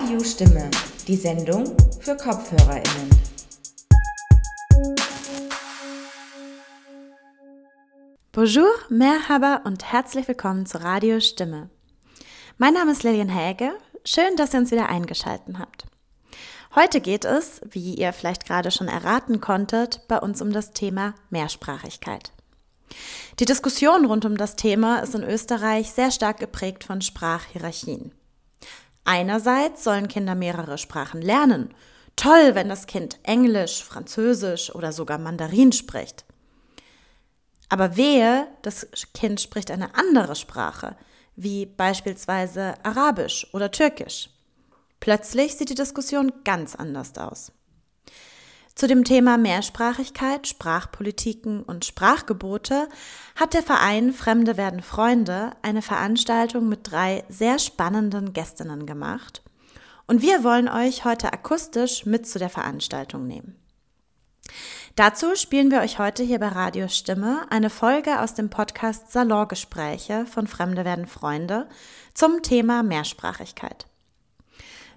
Radio Stimme, die Sendung für KopfhörerInnen. Bonjour, Merhaba und herzlich willkommen zu Radio Stimme. Mein Name ist Lilian Häge. Schön, dass ihr uns wieder eingeschaltet habt. Heute geht es, wie ihr vielleicht gerade schon erraten konntet, bei uns um das Thema Mehrsprachigkeit. Die Diskussion rund um das Thema ist in Österreich sehr stark geprägt von Sprachhierarchien. Einerseits sollen Kinder mehrere Sprachen lernen. Toll, wenn das Kind Englisch, Französisch oder sogar Mandarin spricht. Aber wehe, das Kind spricht eine andere Sprache, wie beispielsweise Arabisch oder Türkisch. Plötzlich sieht die Diskussion ganz anders aus. Zu dem Thema Mehrsprachigkeit, Sprachpolitiken und Sprachgebote hat der Verein Fremde werden Freunde eine Veranstaltung mit drei sehr spannenden Gästinnen gemacht. Und wir wollen euch heute akustisch mit zu der Veranstaltung nehmen. Dazu spielen wir euch heute hier bei Radio Stimme eine Folge aus dem Podcast Salongespräche von Fremde werden Freunde zum Thema Mehrsprachigkeit.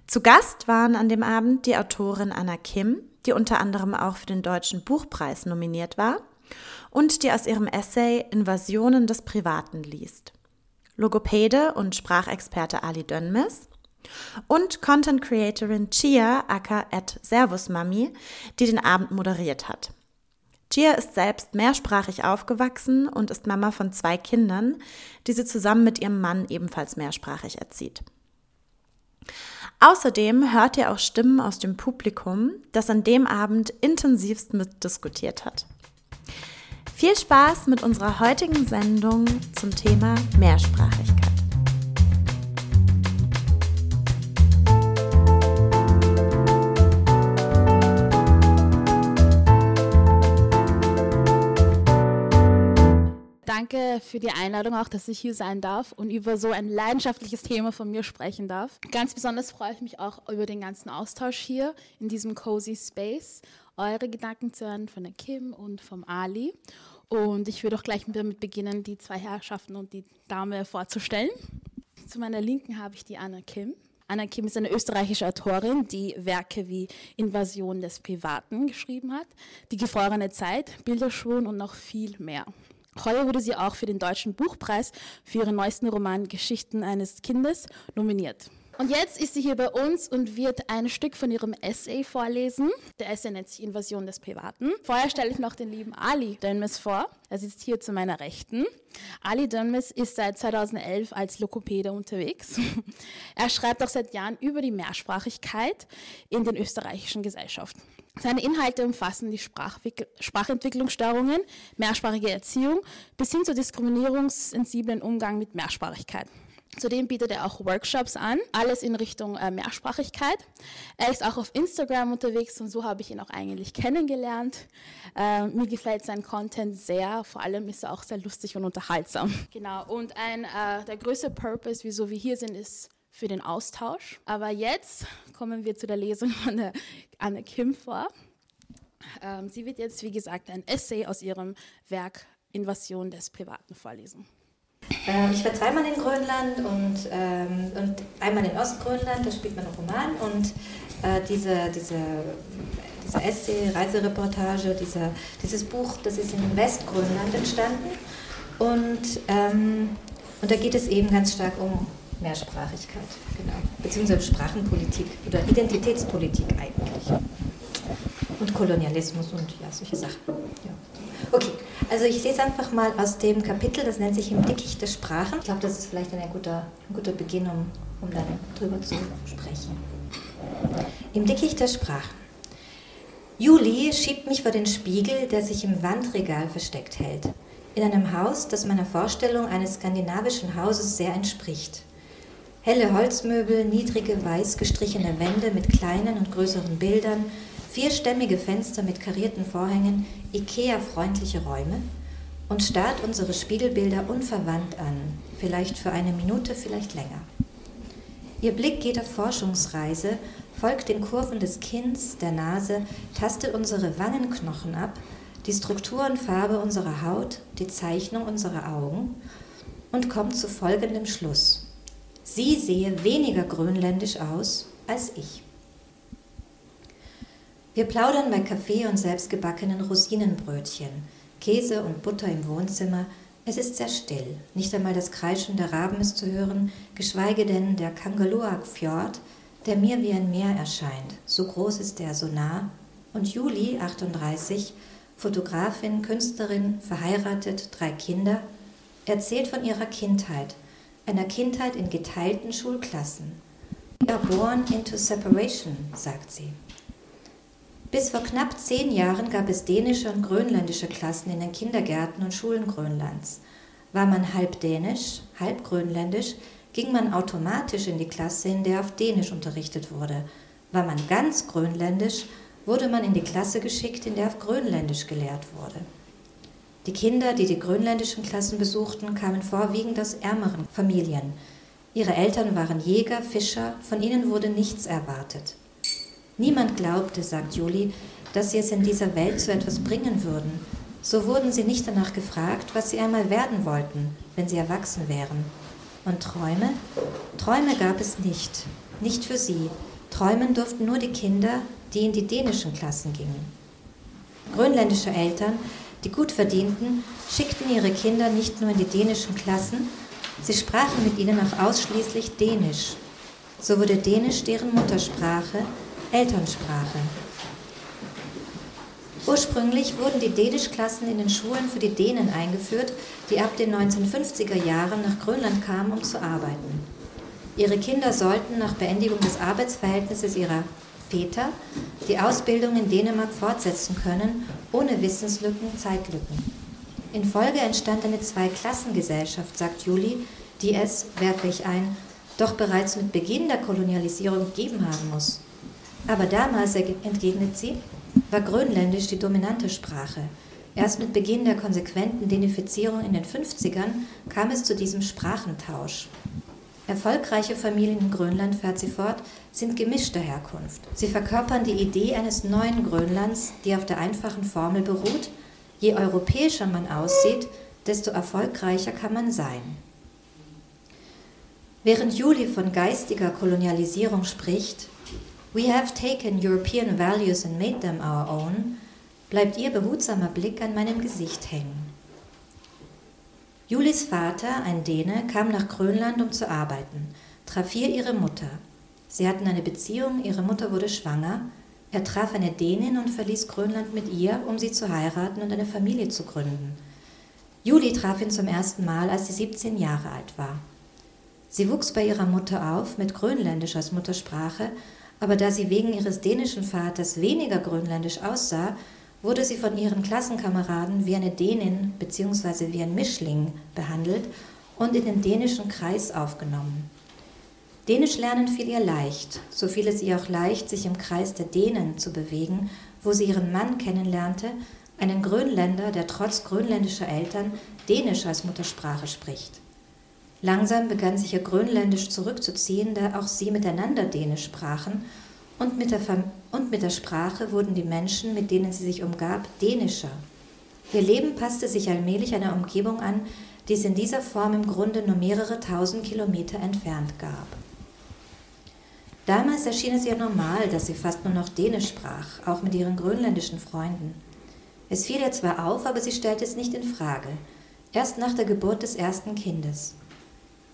Zu Gast waren an dem Abend die Autorin Anna Kim, die unter anderem auch für den Deutschen Buchpreis nominiert war und die aus ihrem Essay Invasionen des Privaten liest. Logopäde und Sprachexperte Ali Dönmes und Content Creatorin Chia aka at Servusmami, die den Abend moderiert hat. Chia ist selbst mehrsprachig aufgewachsen und ist Mama von zwei Kindern, die sie zusammen mit ihrem Mann ebenfalls mehrsprachig erzieht. Außerdem hört ihr auch Stimmen aus dem Publikum, das an dem Abend intensivst mitdiskutiert hat. Viel Spaß mit unserer heutigen Sendung zum Thema Mehrsprachigkeit. Danke für die Einladung auch, dass ich hier sein darf und über so ein leidenschaftliches Thema von mir sprechen darf. Ganz besonders freue ich mich auch über den ganzen Austausch hier in diesem cozy Space, eure Gedanken zu hören von der Kim und vom Ali. Und ich würde auch gleich damit beginnen, die zwei Herrschaften und die Dame vorzustellen. Zu meiner Linken habe ich die Anna Kim. Anna Kim ist eine österreichische Autorin, die Werke wie Invasion des Privaten geschrieben hat, Die gefrorene Zeit, Bilderschwun und noch viel mehr. Heuer wurde sie auch für den Deutschen Buchpreis für ihren neuesten Roman Geschichten eines Kindes nominiert. Und jetzt ist sie hier bei uns und wird ein Stück von ihrem Essay vorlesen. Der Essay nennt sich Invasion des Privaten. Vorher stelle ich noch den lieben Ali Dönmes vor. Er sitzt hier zu meiner Rechten. Ali Dönmes ist seit 2011 als Lokopäde unterwegs. Er schreibt auch seit Jahren über die Mehrsprachigkeit in den österreichischen Gesellschaften. Seine Inhalte umfassen die Sprachentwicklungsstörungen, mehrsprachige Erziehung bis hin zu diskriminierungssensiblen Umgang mit Mehrsprachigkeit. Zudem bietet er auch Workshops an, alles in Richtung äh, Mehrsprachigkeit. Er ist auch auf Instagram unterwegs und so habe ich ihn auch eigentlich kennengelernt. Äh, mir gefällt sein Content sehr, vor allem ist er auch sehr lustig und unterhaltsam. Genau, und ein, äh, der größte Purpose, wieso wir hier sind, ist für den Austausch. Aber jetzt kommen wir zu der Lesung von der Anne Kim vor. Ähm, sie wird jetzt, wie gesagt, ein Essay aus ihrem Werk Invasion des Privaten vorlesen. Ähm, ich war zweimal in Grönland und, ähm, und einmal in Ostgrönland, da spielt man einen Roman und äh, diese, diese, diese Essay, Reisereportage, dieser, dieses Buch, das ist in Westgrönland entstanden und, ähm, und da geht es eben ganz stark um Mehrsprachigkeit, genau. Beziehungsweise Sprachenpolitik oder Identitätspolitik eigentlich. Und Kolonialismus und ja, solche Sachen. Ja. Okay, also ich lese einfach mal aus dem Kapitel, das nennt sich Im Dickicht der Sprachen. Ich glaube, das ist vielleicht ein guter, ein guter Beginn, um, um dann drüber zu sprechen. Im Dickicht der Sprachen. Juli schiebt mich vor den Spiegel, der sich im Wandregal versteckt hält. In einem Haus, das meiner Vorstellung eines skandinavischen Hauses sehr entspricht. Helle Holzmöbel, niedrige, weiß gestrichene Wände mit kleinen und größeren Bildern, vierstämmige Fenster mit karierten Vorhängen, Ikea-freundliche Räume und starrt unsere Spiegelbilder unverwandt an, vielleicht für eine Minute, vielleicht länger. Ihr Blick geht auf Forschungsreise, folgt den Kurven des Kinns, der Nase, tastet unsere Wangenknochen ab, die Struktur und Farbe unserer Haut, die Zeichnung unserer Augen und kommt zu folgendem Schluss. Sie sehe weniger grönländisch aus als ich. Wir plaudern bei Kaffee und selbstgebackenen Rosinenbrötchen, Käse und Butter im Wohnzimmer. Es ist sehr still. Nicht einmal das Kreischen der Raben ist zu hören, geschweige denn der Kangaluak-Fjord, der mir wie ein Meer erscheint. So groß ist er, so nah. Und Juli, 38, Fotografin, Künstlerin, verheiratet, drei Kinder, erzählt von ihrer Kindheit, einer Kindheit in geteilten Schulklassen. We are born into separation, sagt sie. Bis vor knapp zehn Jahren gab es dänische und grönländische Klassen in den Kindergärten und Schulen Grönlands. War man halb dänisch, halb grönländisch, ging man automatisch in die Klasse, in der auf Dänisch unterrichtet wurde. War man ganz grönländisch, wurde man in die Klasse geschickt, in der auf Grönländisch gelehrt wurde. Die Kinder, die die grönländischen Klassen besuchten, kamen vorwiegend aus ärmeren Familien. Ihre Eltern waren Jäger, Fischer, von ihnen wurde nichts erwartet. Niemand glaubte, sagt Julie, dass sie es in dieser Welt zu etwas bringen würden. So wurden sie nicht danach gefragt, was sie einmal werden wollten, wenn sie erwachsen wären. Und Träume? Träume gab es nicht, nicht für sie. Träumen durften nur die Kinder, die in die dänischen Klassen gingen. Grönländische Eltern, die gut verdienten, schickten ihre Kinder nicht nur in die dänischen Klassen, sie sprachen mit ihnen auch ausschließlich Dänisch. So wurde Dänisch deren Muttersprache, Elternsprache. Ursprünglich wurden die Dänischklassen in den Schulen für die Dänen eingeführt, die ab den 1950er Jahren nach Grönland kamen, um zu arbeiten. Ihre Kinder sollten nach Beendigung des Arbeitsverhältnisses ihrer Väter die Ausbildung in Dänemark fortsetzen können, ohne Wissenslücken, Zeitlücken. In Folge entstand eine Zweiklassengesellschaft, sagt Julie, die es, werfe ich ein, doch bereits mit Beginn der Kolonialisierung gegeben haben muss. Aber damals, entgegnet sie, war Grönländisch die dominante Sprache. Erst mit Beginn der konsequenten Denifizierung in den 50ern kam es zu diesem Sprachentausch. Erfolgreiche Familien in Grönland, fährt sie fort, sind gemischter Herkunft. Sie verkörpern die Idee eines neuen Grönlands, die auf der einfachen Formel beruht, je europäischer man aussieht, desto erfolgreicher kann man sein. Während Juli von geistiger Kolonialisierung spricht, We have taken European values and made them our own, bleibt ihr behutsamer Blick an meinem Gesicht hängen. Julis Vater, ein Däne, kam nach Grönland, um zu arbeiten, traf hier ihre Mutter. Sie hatten eine Beziehung, ihre Mutter wurde schwanger, er traf eine Dänin und verließ Grönland mit ihr, um sie zu heiraten und eine Familie zu gründen. Juli traf ihn zum ersten Mal, als sie 17 Jahre alt war. Sie wuchs bei ihrer Mutter auf mit Grönländisch als Muttersprache aber da sie wegen ihres dänischen Vaters weniger grönländisch aussah, wurde sie von ihren Klassenkameraden wie eine Dänin bzw. wie ein Mischling behandelt und in den dänischen Kreis aufgenommen. Dänisch lernen fiel ihr leicht, so fiel es ihr auch leicht, sich im Kreis der Dänen zu bewegen, wo sie ihren Mann kennenlernte, einen Grönländer, der trotz grönländischer Eltern Dänisch als Muttersprache spricht. Langsam begann sich ihr Grönländisch zurückzuziehen, da auch sie miteinander Dänisch sprachen, und mit, der und mit der Sprache wurden die Menschen, mit denen sie sich umgab, dänischer. Ihr Leben passte sich allmählich einer Umgebung an, die es in dieser Form im Grunde nur mehrere tausend Kilometer entfernt gab. Damals erschien es ihr normal, dass sie fast nur noch Dänisch sprach, auch mit ihren grönländischen Freunden. Es fiel ihr zwar auf, aber sie stellte es nicht in Frage. Erst nach der Geburt des ersten Kindes.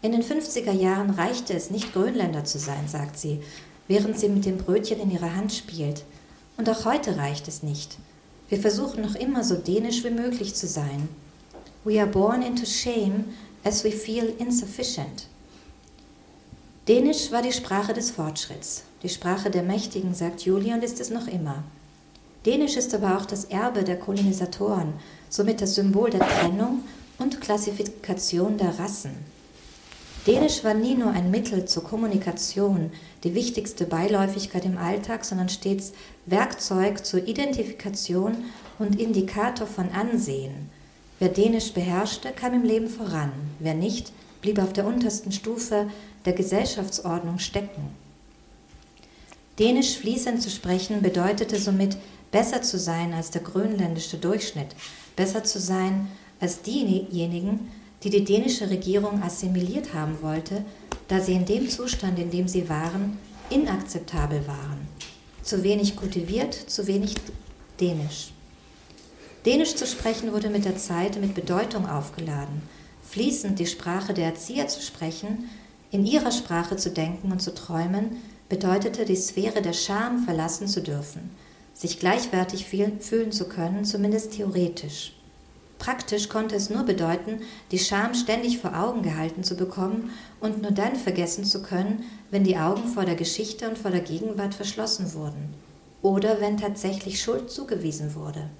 In den 50er Jahren reichte es nicht, Grönländer zu sein, sagt sie, während sie mit dem Brötchen in ihrer Hand spielt. Und auch heute reicht es nicht. Wir versuchen noch immer so dänisch wie möglich zu sein. We are born into shame as we feel insufficient. Dänisch war die Sprache des Fortschritts, die Sprache der Mächtigen, sagt Julie, und ist es noch immer. Dänisch ist aber auch das Erbe der Kolonisatoren, somit das Symbol der Trennung und Klassifikation der Rassen. Dänisch war nie nur ein Mittel zur Kommunikation, die wichtigste Beiläufigkeit im Alltag, sondern stets Werkzeug zur Identifikation und Indikator von Ansehen. Wer Dänisch beherrschte, kam im Leben voran, wer nicht, blieb auf der untersten Stufe der Gesellschaftsordnung stecken. Dänisch fließend zu sprechen bedeutete somit, besser zu sein als der grönländische Durchschnitt, besser zu sein als diejenigen, die die dänische Regierung assimiliert haben wollte, da sie in dem Zustand, in dem sie waren, inakzeptabel waren. Zu wenig kultiviert, zu wenig dänisch. Dänisch zu sprechen wurde mit der Zeit mit Bedeutung aufgeladen. Fließend die Sprache der Erzieher zu sprechen, in ihrer Sprache zu denken und zu träumen, bedeutete die Sphäre der Scham verlassen zu dürfen, sich gleichwertig fühlen zu können, zumindest theoretisch. Praktisch konnte es nur bedeuten, die Scham ständig vor Augen gehalten zu bekommen und nur dann vergessen zu können, wenn die Augen vor der Geschichte und vor der Gegenwart verschlossen wurden oder wenn tatsächlich Schuld zugewiesen wurde.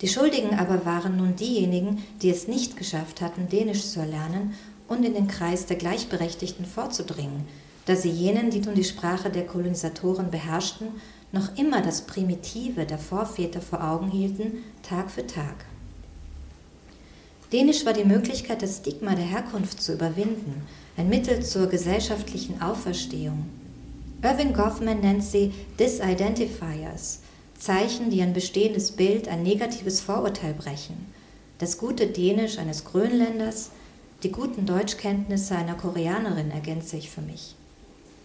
Die Schuldigen aber waren nun diejenigen, die es nicht geschafft hatten, Dänisch zu erlernen und in den Kreis der Gleichberechtigten vorzudringen, da sie jenen, die nun die Sprache der Kolonisatoren beherrschten, noch immer das Primitive der Vorväter vor Augen hielten, Tag für Tag. Dänisch war die Möglichkeit, das Stigma der Herkunft zu überwinden, ein Mittel zur gesellschaftlichen Auferstehung. Irving Goffman nennt sie Disidentifiers, Zeichen, die ein bestehendes Bild, ein negatives Vorurteil brechen. Das gute Dänisch eines Grönländers, die guten Deutschkenntnisse einer Koreanerin ergänze ich für mich.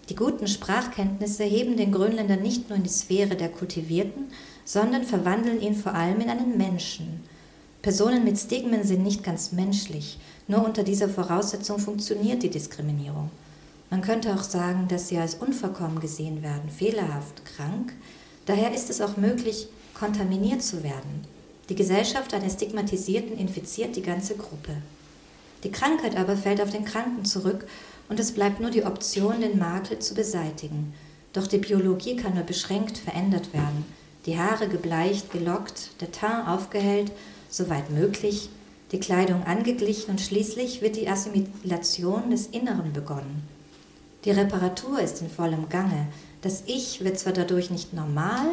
Die guten Sprachkenntnisse heben den Grönländer nicht nur in die Sphäre der Kultivierten, sondern verwandeln ihn vor allem in einen Menschen – Personen mit Stigmen sind nicht ganz menschlich. Nur unter dieser Voraussetzung funktioniert die Diskriminierung. Man könnte auch sagen, dass sie als unverkommen gesehen werden, fehlerhaft, krank. Daher ist es auch möglich, kontaminiert zu werden. Die Gesellschaft eines Stigmatisierten infiziert die ganze Gruppe. Die Krankheit aber fällt auf den Kranken zurück und es bleibt nur die Option, den Makel zu beseitigen. Doch die Biologie kann nur beschränkt verändert werden. Die Haare gebleicht, gelockt, der Teint aufgehellt soweit möglich, die Kleidung angeglichen und schließlich wird die Assimilation des Inneren begonnen. Die Reparatur ist in vollem Gange. Das Ich wird zwar dadurch nicht normal,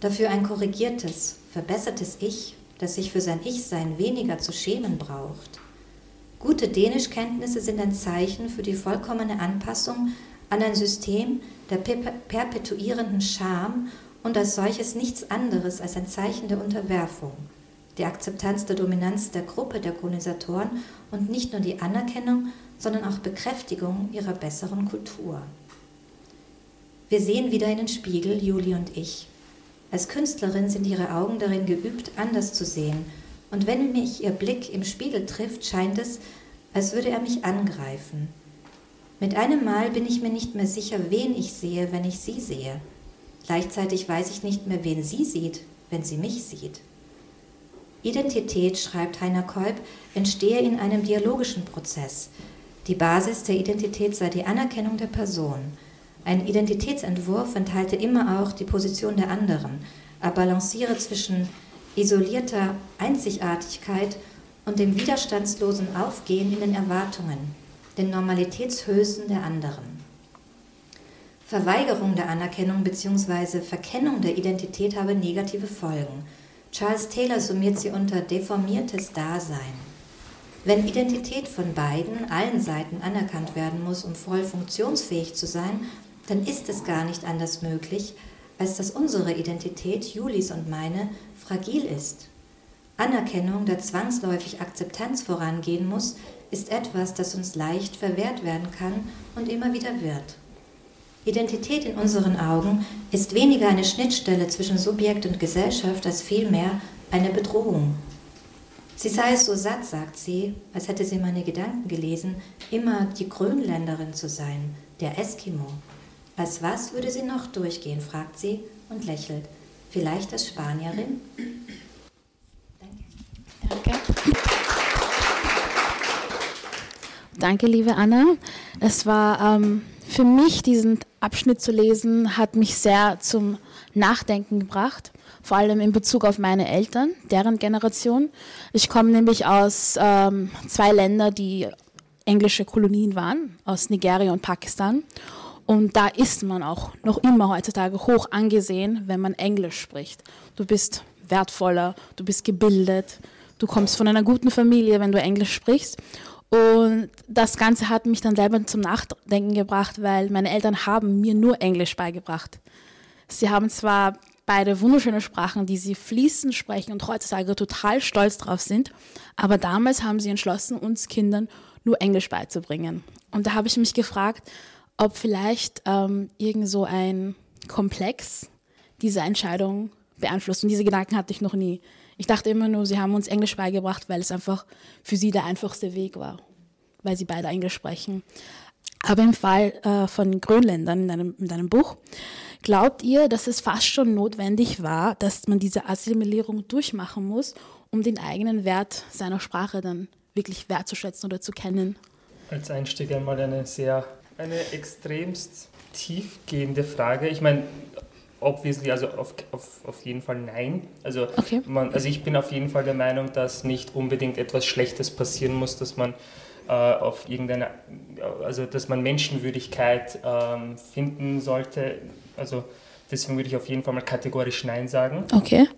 dafür ein korrigiertes, verbessertes Ich, das sich für sein Ich-Sein weniger zu schämen braucht. Gute Dänischkenntnisse sind ein Zeichen für die vollkommene Anpassung an ein System der perpetuierenden Scham und als solches nichts anderes als ein Zeichen der Unterwerfung die Akzeptanz der Dominanz der Gruppe der Kolonisatoren und nicht nur die Anerkennung, sondern auch Bekräftigung ihrer besseren Kultur. Wir sehen wieder in den Spiegel, Juli und ich. Als Künstlerin sind ihre Augen darin geübt, anders zu sehen, und wenn mich ihr Blick im Spiegel trifft, scheint es, als würde er mich angreifen. Mit einem Mal bin ich mir nicht mehr sicher, wen ich sehe, wenn ich sie sehe. Gleichzeitig weiß ich nicht mehr, wen sie sieht, wenn sie mich sieht. Identität, schreibt Heiner Kolb, entstehe in einem dialogischen Prozess. Die Basis der Identität sei die Anerkennung der Person. Ein Identitätsentwurf enthalte immer auch die Position der anderen, er balanciere zwischen isolierter Einzigartigkeit und dem widerstandslosen Aufgehen in den Erwartungen, den Normalitätshößen der anderen. Verweigerung der Anerkennung bzw. Verkennung der Identität habe negative Folgen. Charles Taylor summiert sie unter deformiertes Dasein. Wenn Identität von beiden, allen Seiten anerkannt werden muss, um voll funktionsfähig zu sein, dann ist es gar nicht anders möglich, als dass unsere Identität, Julis und meine, fragil ist. Anerkennung, der zwangsläufig Akzeptanz vorangehen muss, ist etwas, das uns leicht verwehrt werden kann und immer wieder wird. Identität in unseren Augen ist weniger eine Schnittstelle zwischen Subjekt und Gesellschaft als vielmehr eine Bedrohung. Sie sei es so satt, sagt sie, als hätte sie meine Gedanken gelesen, immer die Grönländerin zu sein, der Eskimo. Als was würde sie noch durchgehen, fragt sie und lächelt. Vielleicht als Spanierin? Danke. Danke. Danke, liebe Anna. Es war ähm, für mich diesen Abschnitt zu lesen, hat mich sehr zum Nachdenken gebracht, vor allem in Bezug auf meine Eltern, deren Generation. Ich komme nämlich aus ähm, zwei Ländern, die englische Kolonien waren, aus Nigeria und Pakistan. Und da ist man auch noch immer heutzutage hoch angesehen, wenn man Englisch spricht. Du bist wertvoller, du bist gebildet, du kommst von einer guten Familie, wenn du Englisch sprichst. Und das Ganze hat mich dann selber zum Nachdenken gebracht, weil meine Eltern haben mir nur Englisch beigebracht. Sie haben zwar beide wunderschöne Sprachen, die sie fließend sprechen und heutzutage total stolz drauf sind, aber damals haben sie entschlossen, uns Kindern nur Englisch beizubringen. Und da habe ich mich gefragt, ob vielleicht ähm, irgend so ein Komplex diese Entscheidung beeinflusst. Und diese Gedanken hatte ich noch nie. Ich dachte immer nur, sie haben uns Englisch beigebracht, weil es einfach für sie der einfachste Weg war, weil sie beide Englisch sprechen. Aber im Fall äh, von Grönländern in deinem, in deinem Buch, glaubt ihr, dass es fast schon notwendig war, dass man diese Assimilierung durchmachen muss, um den eigenen Wert seiner Sprache dann wirklich wertzuschätzen oder zu kennen? Als Einstieg einmal eine sehr, eine extremst tiefgehende Frage. Ich meine, obviously, also auf, auf, auf jeden Fall nein. Also, okay. man, also ich bin auf jeden Fall der Meinung, dass nicht unbedingt etwas Schlechtes passieren muss, dass man äh, auf irgendeine, also dass man Menschenwürdigkeit ähm, finden sollte. Also deswegen würde ich auf jeden Fall mal kategorisch Nein sagen. Okay.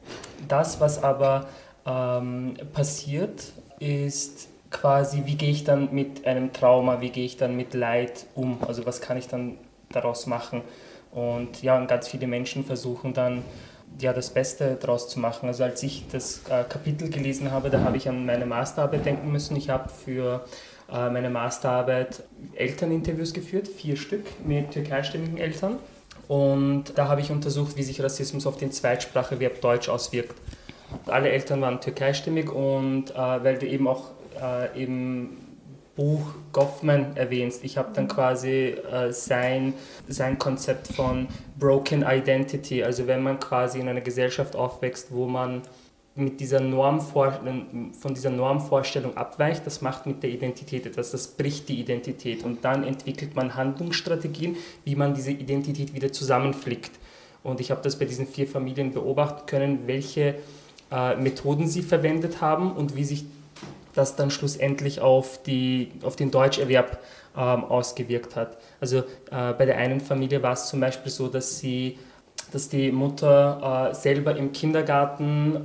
Das, was aber ähm, passiert, ist quasi, wie gehe ich dann mit einem Trauma, wie gehe ich dann mit Leid um? Also was kann ich dann daraus machen? Und ja, und ganz viele Menschen versuchen dann ja, das Beste daraus zu machen. Also als ich das äh, Kapitel gelesen habe, da habe ich an meine Masterarbeit denken müssen. Ich habe für äh, meine Masterarbeit Elterninterviews geführt, vier Stück mit türkeisstämmigen Eltern. Und da habe ich untersucht, wie sich Rassismus auf den Zweitspracheverb Deutsch auswirkt. Alle Eltern waren türkeistimmig und äh, weil du eben auch äh, eben Buch Goffman erwähnst. Ich habe dann quasi äh, sein, sein Konzept von Broken Identity, also wenn man quasi in einer Gesellschaft aufwächst, wo man mit dieser Normvor von dieser Normvorstellung abweicht, das macht mit der Identität etwas, das bricht die Identität und dann entwickelt man Handlungsstrategien, wie man diese Identität wieder zusammenflickt. Und ich habe das bei diesen vier Familien beobachten können, welche äh, Methoden sie verwendet haben und wie sich das dann schlussendlich auf, die, auf den Deutscherwerb ähm, ausgewirkt hat. Also äh, bei der einen Familie war es zum Beispiel so, dass, sie, dass die Mutter äh, selber im Kindergarten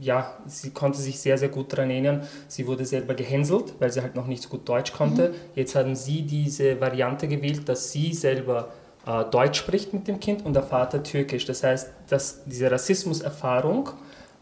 ja, sie konnte sich sehr, sehr gut daran erinnern. Sie wurde selber gehänselt, weil sie halt noch nicht so gut Deutsch konnte. Mhm. Jetzt haben sie diese Variante gewählt, dass sie selber äh, Deutsch spricht mit dem Kind und der Vater Türkisch. Das heißt, dass diese Rassismuserfahrung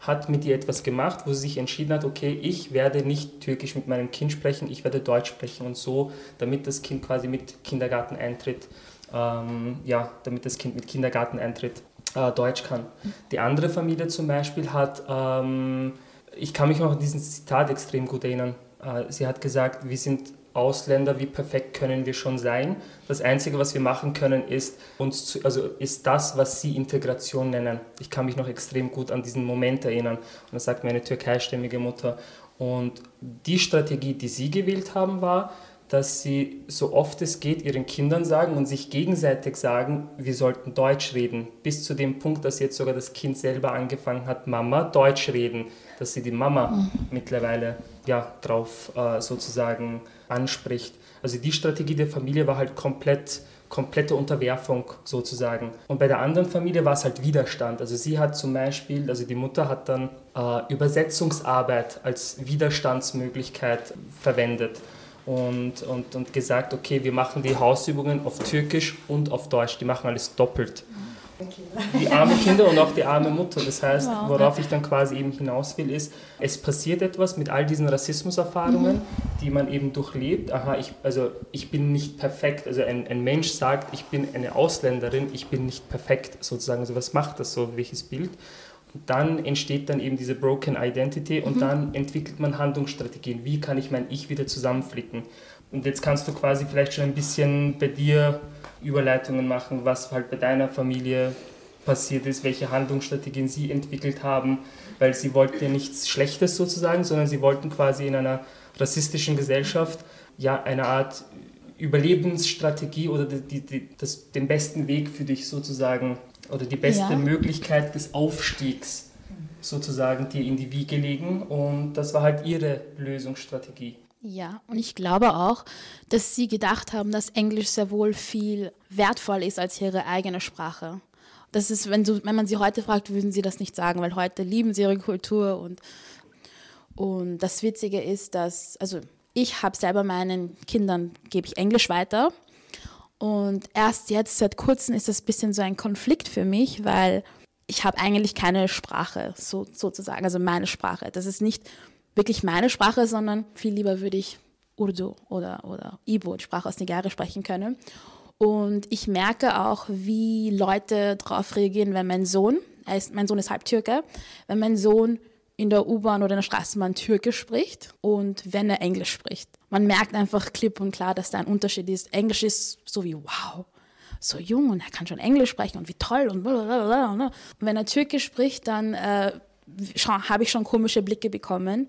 hat mit ihr etwas gemacht, wo sie sich entschieden hat, okay, ich werde nicht Türkisch mit meinem Kind sprechen, ich werde Deutsch sprechen und so, damit das Kind quasi mit Kindergarteneintritt, ähm, ja, damit das Kind mit Kindergarteneintritt äh, Deutsch kann. Die andere Familie zum Beispiel hat, ähm, ich kann mich noch an diesen Zitat extrem gut erinnern. Äh, sie hat gesagt, wir sind Ausländer, wie perfekt können wir schon sein? Das Einzige, was wir machen können, ist, uns zu, also ist das, was sie Integration nennen. Ich kann mich noch extrem gut an diesen Moment erinnern. Und das sagt meine türkeistämmige Mutter. Und die Strategie, die sie gewählt haben, war, dass sie so oft es geht ihren Kindern sagen und sich gegenseitig sagen, wir sollten Deutsch reden. Bis zu dem Punkt, dass jetzt sogar das Kind selber angefangen hat, Mama Deutsch reden, dass sie die Mama mhm. mittlerweile ja, drauf äh, sozusagen anspricht. Also die Strategie der Familie war halt komplett komplette Unterwerfung sozusagen. Und bei der anderen Familie war es halt Widerstand. Also sie hat zum Beispiel, also die Mutter hat dann äh, Übersetzungsarbeit als Widerstandsmöglichkeit verwendet und, und, und gesagt, okay, wir machen die Hausübungen auf Türkisch und auf Deutsch, die machen alles doppelt. Die armen Kinder und auch die arme Mutter. Das heißt, worauf ich dann quasi eben hinaus will, ist, es passiert etwas mit all diesen Rassismuserfahrungen, mhm. die man eben durchlebt. Aha, ich, also ich bin nicht perfekt. Also ein, ein Mensch sagt, ich bin eine Ausländerin, ich bin nicht perfekt sozusagen. Also was macht das so, welches Bild? dann entsteht dann eben diese Broken Identity und mhm. dann entwickelt man Handlungsstrategien. Wie kann ich mein Ich wieder zusammenflicken? Und jetzt kannst du quasi vielleicht schon ein bisschen bei dir Überleitungen machen, was halt bei deiner Familie passiert ist, welche Handlungsstrategien sie entwickelt haben, weil sie wollten ja nichts Schlechtes sozusagen, sondern sie wollten quasi in einer rassistischen Gesellschaft ja eine Art Überlebensstrategie oder die, die, das, den besten Weg für dich sozusagen oder die beste ja. Möglichkeit des Aufstiegs sozusagen dir in die Wiege legen. Und das war halt ihre Lösungsstrategie. Ja, und ich glaube auch, dass sie gedacht haben, dass Englisch sehr wohl viel wertvoll ist als ihre eigene Sprache. Das ist, wenn, du, wenn man sie heute fragt, würden sie das nicht sagen, weil heute lieben sie ihre Kultur und, und das Witzige ist, dass, also ich habe selber meinen Kindern, gebe ich Englisch weiter und erst jetzt, seit kurzem, ist das ein bisschen so ein Konflikt für mich, weil ich habe eigentlich keine Sprache, so, sozusagen, also meine Sprache. Das ist nicht wirklich meine Sprache, sondern viel lieber würde ich Urdu oder, oder Ibo, die Sprache aus Nigeria, sprechen können. Und ich merke auch, wie Leute darauf reagieren, wenn mein Sohn, ist, mein Sohn ist halb Türke, wenn mein Sohn in der U-Bahn oder in der Straßenbahn Türkisch spricht und wenn er Englisch spricht. Man merkt einfach klipp und klar, dass da ein Unterschied ist. Englisch ist so wie wow, so jung und er kann schon Englisch sprechen und wie toll und blablabla. Und wenn er Türkisch spricht, dann äh, habe ich schon komische Blicke bekommen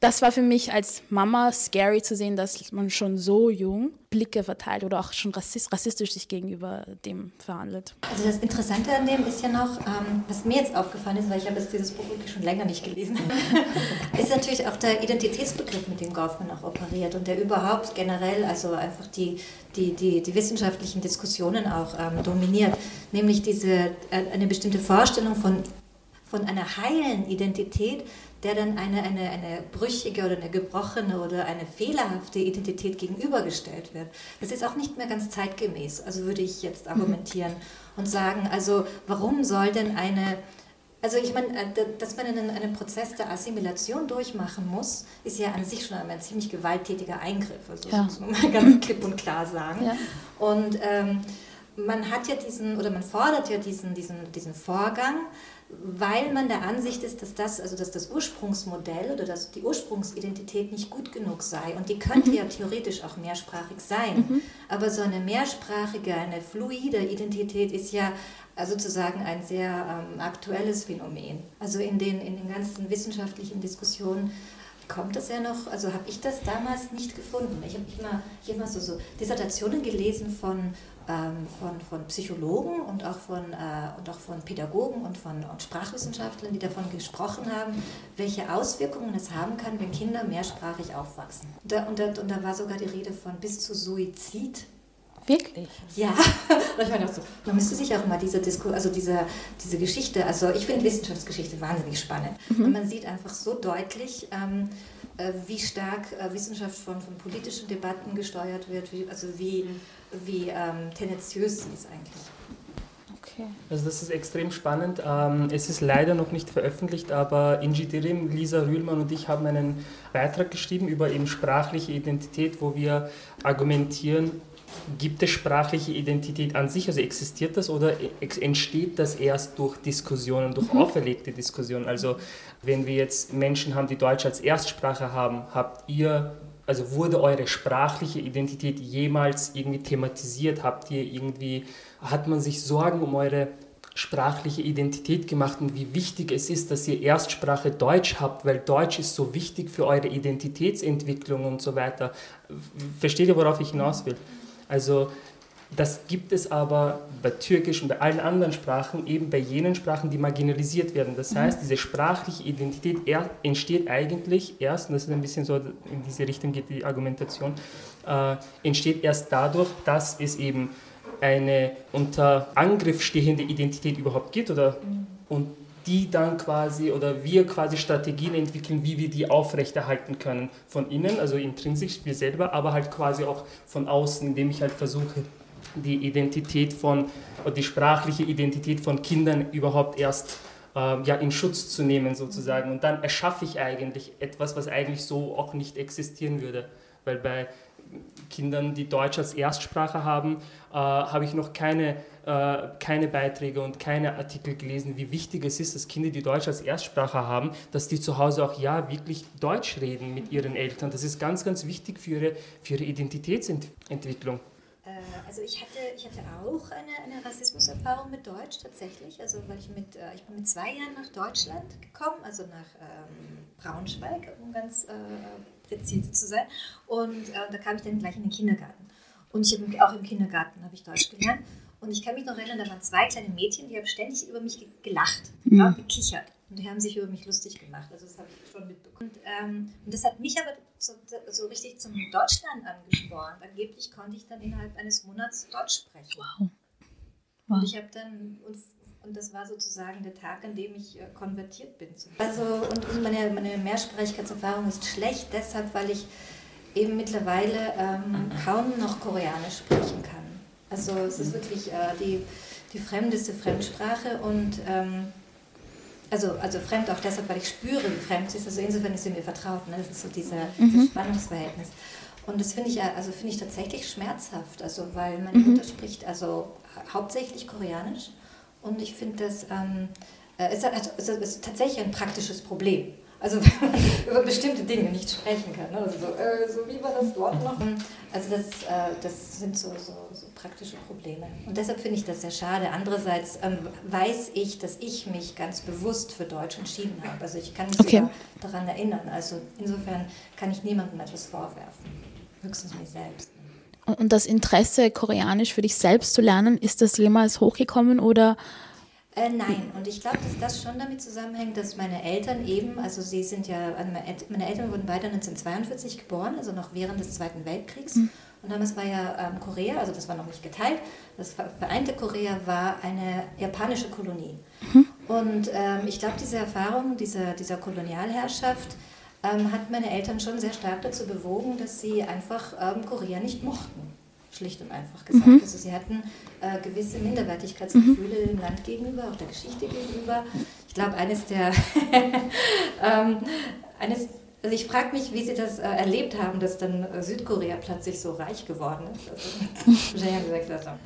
das war für mich als Mama scary zu sehen, dass man schon so jung Blicke verteilt oder auch schon rassistisch sich gegenüber dem verhandelt. Also das Interessante an dem ist ja noch, ähm, was mir jetzt aufgefallen ist, weil ich habe dieses Buch wirklich schon länger nicht gelesen, ist natürlich auch der Identitätsbegriff, mit dem Goffman auch operiert und der überhaupt generell, also einfach die, die, die, die wissenschaftlichen Diskussionen auch ähm, dominiert, nämlich diese, äh, eine bestimmte Vorstellung von, von einer heilen Identität, der dann eine, eine, eine brüchige oder eine gebrochene oder eine fehlerhafte Identität gegenübergestellt wird. Das ist auch nicht mehr ganz zeitgemäß, also würde ich jetzt mhm. argumentieren und sagen, also warum soll denn eine, also ich meine, äh, dass man einen, einen Prozess der Assimilation durchmachen muss, ist ja an sich schon ein ziemlich gewalttätiger Eingriff, also ja. das muss man mal ganz klipp und klar sagen. Ja. Und ähm, man hat ja diesen, oder man fordert ja diesen, diesen, diesen Vorgang, weil man der Ansicht ist, dass das, also dass das Ursprungsmodell oder dass die Ursprungsidentität nicht gut genug sei. Und die könnte mhm. ja theoretisch auch mehrsprachig sein. Mhm. Aber so eine mehrsprachige, eine fluide Identität ist ja sozusagen ein sehr ähm, aktuelles Phänomen. Also in den, in den ganzen wissenschaftlichen Diskussionen kommt das ja noch, also habe ich das damals nicht gefunden. Ich habe immer, ich immer so, so Dissertationen gelesen von ähm, von, von Psychologen und auch von, äh, und auch von Pädagogen und von und Sprachwissenschaftlern, die davon gesprochen haben, welche Auswirkungen es haben kann, wenn Kinder mehrsprachig aufwachsen. Da, und, da, und da war sogar die Rede von bis zu Suizid Wirklich? Ja, ich meine auch so, man müsste sich auch mal diese Disku also diese, diese Geschichte, also ich finde Wissenschaftsgeschichte wahnsinnig spannend. Mhm. Und man sieht einfach so deutlich, ähm, äh, wie stark äh, Wissenschaft von, von politischen Debatten gesteuert wird, wie, also wie, wie ähm, tendenziös sie ist eigentlich. Okay. Also das ist extrem spannend. Ähm, es ist leider noch nicht veröffentlicht, aber Inji Dirim, Lisa Rühlmann und ich haben einen Beitrag geschrieben über eben sprachliche Identität, wo wir argumentieren, Gibt es sprachliche Identität an sich, also existiert das oder entsteht das erst durch Diskussionen, durch mhm. auferlegte Diskussionen? Also wenn wir jetzt Menschen haben, die Deutsch als Erstsprache haben, habt ihr, also wurde eure sprachliche Identität jemals irgendwie thematisiert? Habt ihr irgendwie, hat man sich Sorgen um eure sprachliche Identität gemacht und wie wichtig es ist, dass ihr Erstsprache Deutsch habt, weil Deutsch ist so wichtig für eure Identitätsentwicklung und so weiter. Versteht ihr, worauf ich hinaus will? Also das gibt es aber bei Türkisch und bei allen anderen Sprachen, eben bei jenen Sprachen, die marginalisiert werden. Das mhm. heißt, diese sprachliche Identität entsteht eigentlich erst, und das ist ein bisschen so, in diese Richtung geht die Argumentation, äh, entsteht erst dadurch, dass es eben eine unter Angriff stehende Identität überhaupt gibt oder mhm. und die dann quasi oder wir quasi Strategien entwickeln, wie wir die aufrechterhalten können von innen, also intrinsisch wir selber, aber halt quasi auch von außen, indem ich halt versuche, die Identität von, die sprachliche Identität von Kindern überhaupt erst äh, ja, in Schutz zu nehmen sozusagen. Und dann erschaffe ich eigentlich etwas, was eigentlich so auch nicht existieren würde. Weil bei Kindern, die Deutsch als Erstsprache haben, äh, habe ich noch keine, keine Beiträge und keine Artikel gelesen, wie wichtig es ist, dass Kinder, die Deutsch als Erstsprache haben, dass die zu Hause auch ja wirklich Deutsch reden mit ihren Eltern. Das ist ganz, ganz wichtig für ihre, für ihre Identitätsentwicklung. Äh, also ich hatte, ich hatte auch eine, eine Rassismuserfahrung mit Deutsch tatsächlich, also weil ich mit, äh, ich bin mit zwei Jahren nach Deutschland gekommen, also nach ähm, Braunschweig, um ganz äh, präzise zu sein. Und äh, da kam ich dann gleich in den Kindergarten. Und ich habe auch im Kindergarten habe ich Deutsch gelernt. Und ich kann mich noch erinnern, da waren zwei kleine Mädchen, die haben ständig über mich gelacht, mhm. ja, gekichert. Und die haben sich über mich lustig gemacht. Also das habe ich schon mitbekommen. Und, ähm, und das hat mich aber so, so, richtig zum Deutschland angespornt. Angeblich konnte ich dann innerhalb eines Monats Deutsch sprechen. Wow. wow. Und ich habe dann, und, und, das war sozusagen der Tag, an dem ich äh, konvertiert bin. Also, und meine, meine Mehrsprachigkeitserfahrung ist schlecht, deshalb, weil ich eben mittlerweile ähm, kaum noch Koreanisch sprechen kann. Also es ist wirklich äh, die, die fremdeste Fremdsprache und ähm, also, also fremd auch deshalb, weil ich spüre, wie fremd sie ist. Also insofern ist sie mir vertraut. Ne? Das ist so dieser, mhm. dieses Spannungsverhältnis. Und das finde ich, also find ich tatsächlich schmerzhaft, also weil meine mhm. Mutter spricht also hauptsächlich Koreanisch und ich finde das ähm, äh, ist, also, ist tatsächlich ein praktisches Problem. Also wenn man über bestimmte Dinge nicht sprechen kann. Ne? Also so, äh, so, wie war das dort noch? Also das, äh, das sind so, so, so, praktische Probleme. Und deshalb finde ich das sehr schade. Andererseits ähm, weiß ich, dass ich mich ganz bewusst für Deutsch entschieden habe. Also ich kann mich okay. daran erinnern. Also insofern kann ich niemandem etwas vorwerfen. Höchstens mir selbst. Und das Interesse, Koreanisch für dich selbst zu lernen, ist das jemals hochgekommen oder äh, nein, und ich glaube, dass das schon damit zusammenhängt, dass meine Eltern eben, also sie sind ja, also meine Eltern wurden beide 1942 geboren, also noch während des Zweiten Weltkriegs. Mhm. Und damals war ja ähm, Korea, also das war noch nicht geteilt, das vereinte Korea war eine japanische Kolonie. Mhm. Und ähm, ich glaube, diese Erfahrung dieser, dieser Kolonialherrschaft ähm, hat meine Eltern schon sehr stark dazu bewogen, dass sie einfach ähm, Korea nicht mochten schlicht und einfach gesagt. Mhm. Also sie hatten äh, gewisse Minderwertigkeitsgefühle mhm. dem Land gegenüber, auch der Geschichte gegenüber. Ich glaube, eines der ähm, eines also ich frage mich, wie Sie das äh, erlebt haben, dass dann äh, Südkorea plötzlich so reich geworden ist. Also, wahrscheinlich haben Sie gesagt,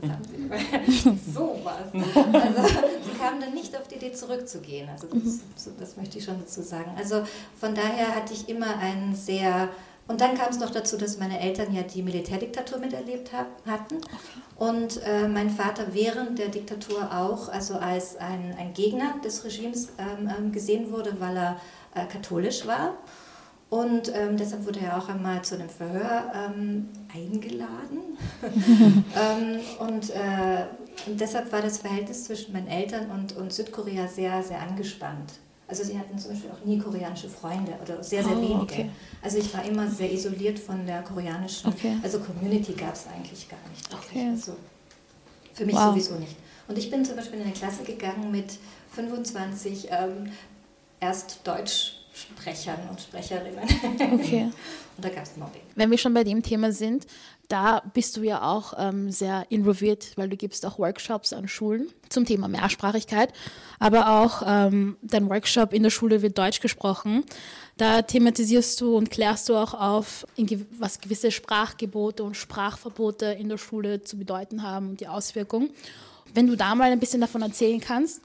hm, so was. Also sie kamen dann nicht auf die Idee zurückzugehen. Also das, mhm. so, das möchte ich schon dazu sagen. Also von daher hatte ich immer einen sehr und dann kam es noch dazu, dass meine Eltern ja die Militärdiktatur miterlebt hab, hatten und äh, mein Vater während der Diktatur auch also als ein, ein Gegner des Regimes ähm, ähm, gesehen wurde, weil er äh, katholisch war. Und ähm, deshalb wurde er auch einmal zu einem Verhör ähm, eingeladen. Ähm, und, äh, und deshalb war das Verhältnis zwischen meinen Eltern und, und Südkorea sehr, sehr angespannt. Also sie hatten zum Beispiel auch nie koreanische Freunde oder sehr, sehr oh, wenige. Okay. Also ich war immer sehr isoliert von der koreanischen, okay. also Community gab es eigentlich gar nicht. Okay. Also für mich wow. sowieso nicht. Und ich bin zum Beispiel in eine Klasse gegangen mit 25 ähm, erst Deutschsprechern und Sprecherinnen. Okay. und da gab es Mobbing. Wenn wir schon bei dem Thema sind, da bist du ja auch ähm, sehr involviert, weil du gibst auch Workshops an Schulen zum Thema Mehrsprachigkeit, aber auch ähm, dein Workshop in der Schule wird Deutsch gesprochen. Da thematisierst du und klärst du auch auf, was gewisse Sprachgebote und Sprachverbote in der Schule zu bedeuten haben und die Auswirkungen. Wenn du da mal ein bisschen davon erzählen kannst.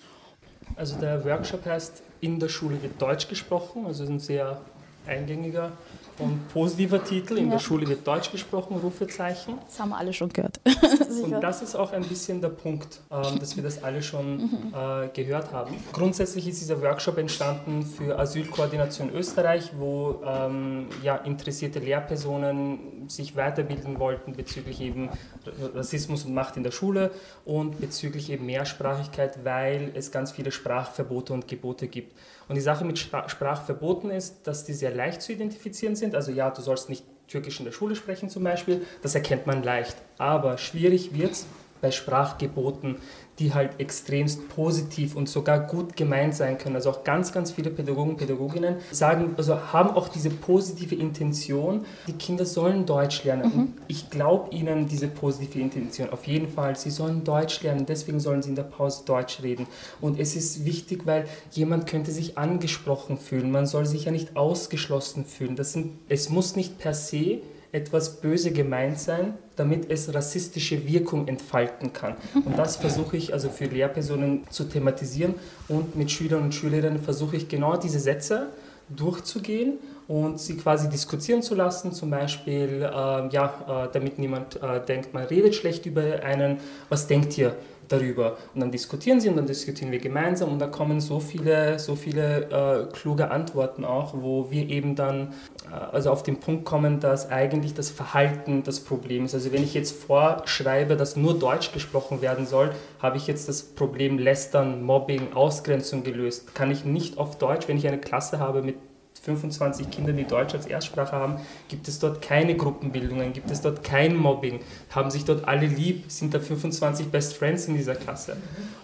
Also der Workshop heißt In der Schule wird Deutsch gesprochen, also ein sehr eingängiger und positiver Titel. In ja. der Schule wird Deutsch gesprochen, Rufezeichen. Das haben wir alle schon gehört. und das ist auch ein bisschen der Punkt, ähm, dass wir das alle schon mhm. äh, gehört haben. Grundsätzlich ist dieser Workshop entstanden für Asylkoordination Österreich, wo ähm, ja, interessierte Lehrpersonen sich weiterbilden wollten bezüglich eben Rassismus und Macht in der Schule und bezüglich eben Mehrsprachigkeit, weil es ganz viele Sprachverbote und Gebote gibt. Und die Sache mit Sprachverboten ist, dass die sehr leicht zu identifizieren sind. Also ja, du sollst nicht Türkisch in der Schule sprechen zum Beispiel, das erkennt man leicht. Aber schwierig wird es bei Sprachgeboten, die halt extremst positiv und sogar gut gemeint sein können. Also auch ganz, ganz viele Pädagogen, Pädagoginnen sagen, also haben auch diese positive Intention, die Kinder sollen Deutsch lernen. Mhm. Ich glaube ihnen diese positive Intention auf jeden Fall. Sie sollen Deutsch lernen, deswegen sollen sie in der Pause Deutsch reden. Und es ist wichtig, weil jemand könnte sich angesprochen fühlen. Man soll sich ja nicht ausgeschlossen fühlen. Das sind, es muss nicht per se etwas böse gemeint sein, damit es rassistische Wirkung entfalten kann. Und das versuche ich also für Lehrpersonen zu thematisieren und mit Schülern und Schülerinnen versuche ich genau diese Sätze durchzugehen und sie quasi diskutieren zu lassen, zum Beispiel, äh, ja, äh, damit niemand äh, denkt, man redet schlecht über einen, was denkt ihr darüber. Und dann diskutieren sie und dann diskutieren wir gemeinsam und da kommen so viele, so viele äh, kluge Antworten auch, wo wir eben dann also auf den Punkt kommen, dass eigentlich das Verhalten das Problem ist. Also wenn ich jetzt vorschreibe, dass nur Deutsch gesprochen werden soll, habe ich jetzt das Problem Lästern, Mobbing, Ausgrenzung gelöst. Kann ich nicht auf Deutsch, wenn ich eine Klasse habe mit 25 Kindern, die Deutsch als Erstsprache haben, gibt es dort keine Gruppenbildungen, gibt es dort kein Mobbing, haben sich dort alle lieb, sind da 25 Best Friends in dieser Klasse.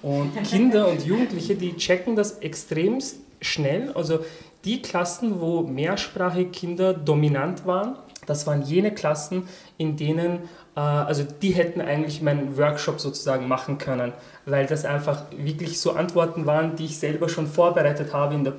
Und Kinder und Jugendliche, die checken das extremst schnell. Also die Klassen, wo mehrsprachige Kinder dominant waren, das waren jene Klassen, in denen, äh, also die hätten eigentlich meinen Workshop sozusagen machen können, weil das einfach wirklich so Antworten waren, die ich selber schon vorbereitet habe in der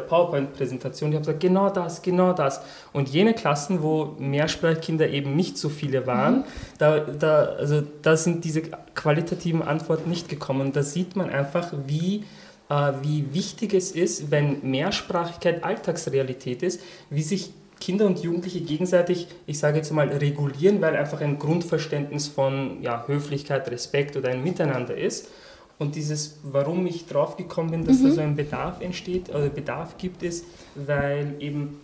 PowerPoint-Präsentation. Ich habe gesagt, genau das, genau das. Und jene Klassen, wo Mehrsprachkinder eben nicht so viele waren, mhm. da, da, also da sind diese qualitativen Antworten nicht gekommen. Da sieht man einfach, wie wie wichtig es ist, wenn Mehrsprachigkeit Alltagsrealität ist, wie sich Kinder und Jugendliche gegenseitig, ich sage jetzt mal, regulieren, weil einfach ein Grundverständnis von ja, Höflichkeit, Respekt oder ein Miteinander ist. Und dieses, warum ich drauf gekommen bin, dass mhm. da so ein Bedarf entsteht oder Bedarf gibt, ist, weil eben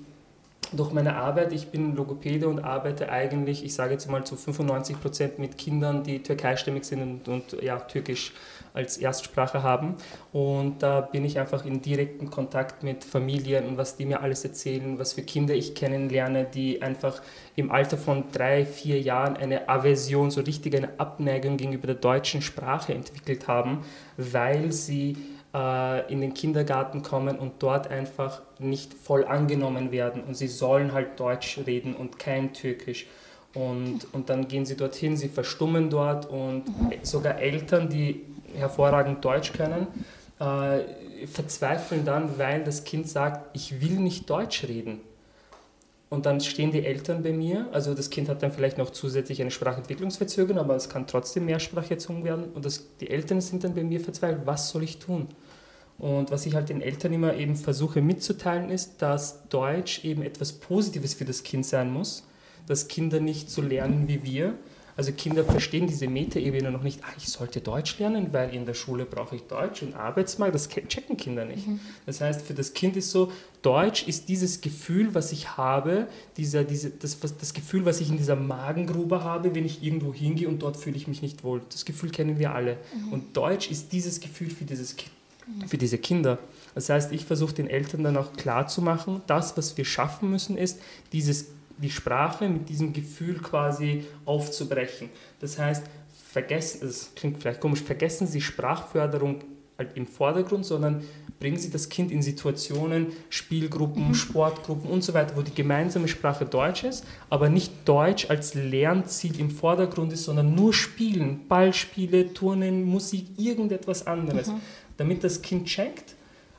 durch meine Arbeit, ich bin Logopäde und arbeite eigentlich, ich sage jetzt mal zu 95 Prozent mit Kindern, die türkeistämmig sind und, und ja, Türkisch als Erstsprache haben. Und da bin ich einfach in direkten Kontakt mit Familien und was die mir alles erzählen, was für Kinder ich kennenlerne, die einfach im Alter von drei, vier Jahren eine Aversion, so richtig eine Abneigung gegenüber der deutschen Sprache entwickelt haben, weil sie äh, in den Kindergarten kommen und dort einfach nicht voll angenommen werden und sie sollen halt Deutsch reden und kein Türkisch. Und, und dann gehen sie dorthin, sie verstummen dort und sogar Eltern, die hervorragend Deutsch können, äh, verzweifeln dann, weil das Kind sagt, ich will nicht Deutsch reden. Und dann stehen die Eltern bei mir, also das Kind hat dann vielleicht noch zusätzlich eine Sprachentwicklungsverzögerung, aber es kann trotzdem Mehrsprachig werden. Und das, die Eltern sind dann bei mir verzweifelt, was soll ich tun? Und was ich halt den Eltern immer eben versuche mitzuteilen, ist, dass Deutsch eben etwas Positives für das Kind sein muss, dass Kinder nicht so lernen wie wir, also Kinder verstehen diese Metaebene noch nicht, ah, ich sollte Deutsch lernen, weil in der Schule brauche ich Deutsch und Arbeitsmarkt, das checken Kinder nicht. Mhm. Das heißt, für das Kind ist so, Deutsch ist dieses Gefühl, was ich habe, dieser, diese, das, das Gefühl, was ich in dieser Magengrube habe, wenn ich irgendwo hingehe und dort fühle ich mich nicht wohl. Das Gefühl kennen wir alle. Mhm. Und Deutsch ist dieses Gefühl für, dieses, mhm. für diese Kinder. Das heißt, ich versuche den Eltern dann auch klarzumachen, das, was wir schaffen müssen, ist, dieses die Sprache mit diesem Gefühl quasi aufzubrechen. Das heißt, vergessen, das klingt vielleicht komisch, vergessen Sie Sprachförderung halt im Vordergrund, sondern bringen Sie das Kind in Situationen, Spielgruppen, mhm. Sportgruppen und so weiter, wo die gemeinsame Sprache Deutsch ist, aber nicht Deutsch als Lernziel im Vordergrund ist, sondern nur Spielen, Ballspiele, Turnen, Musik, irgendetwas anderes, mhm. damit das Kind checkt,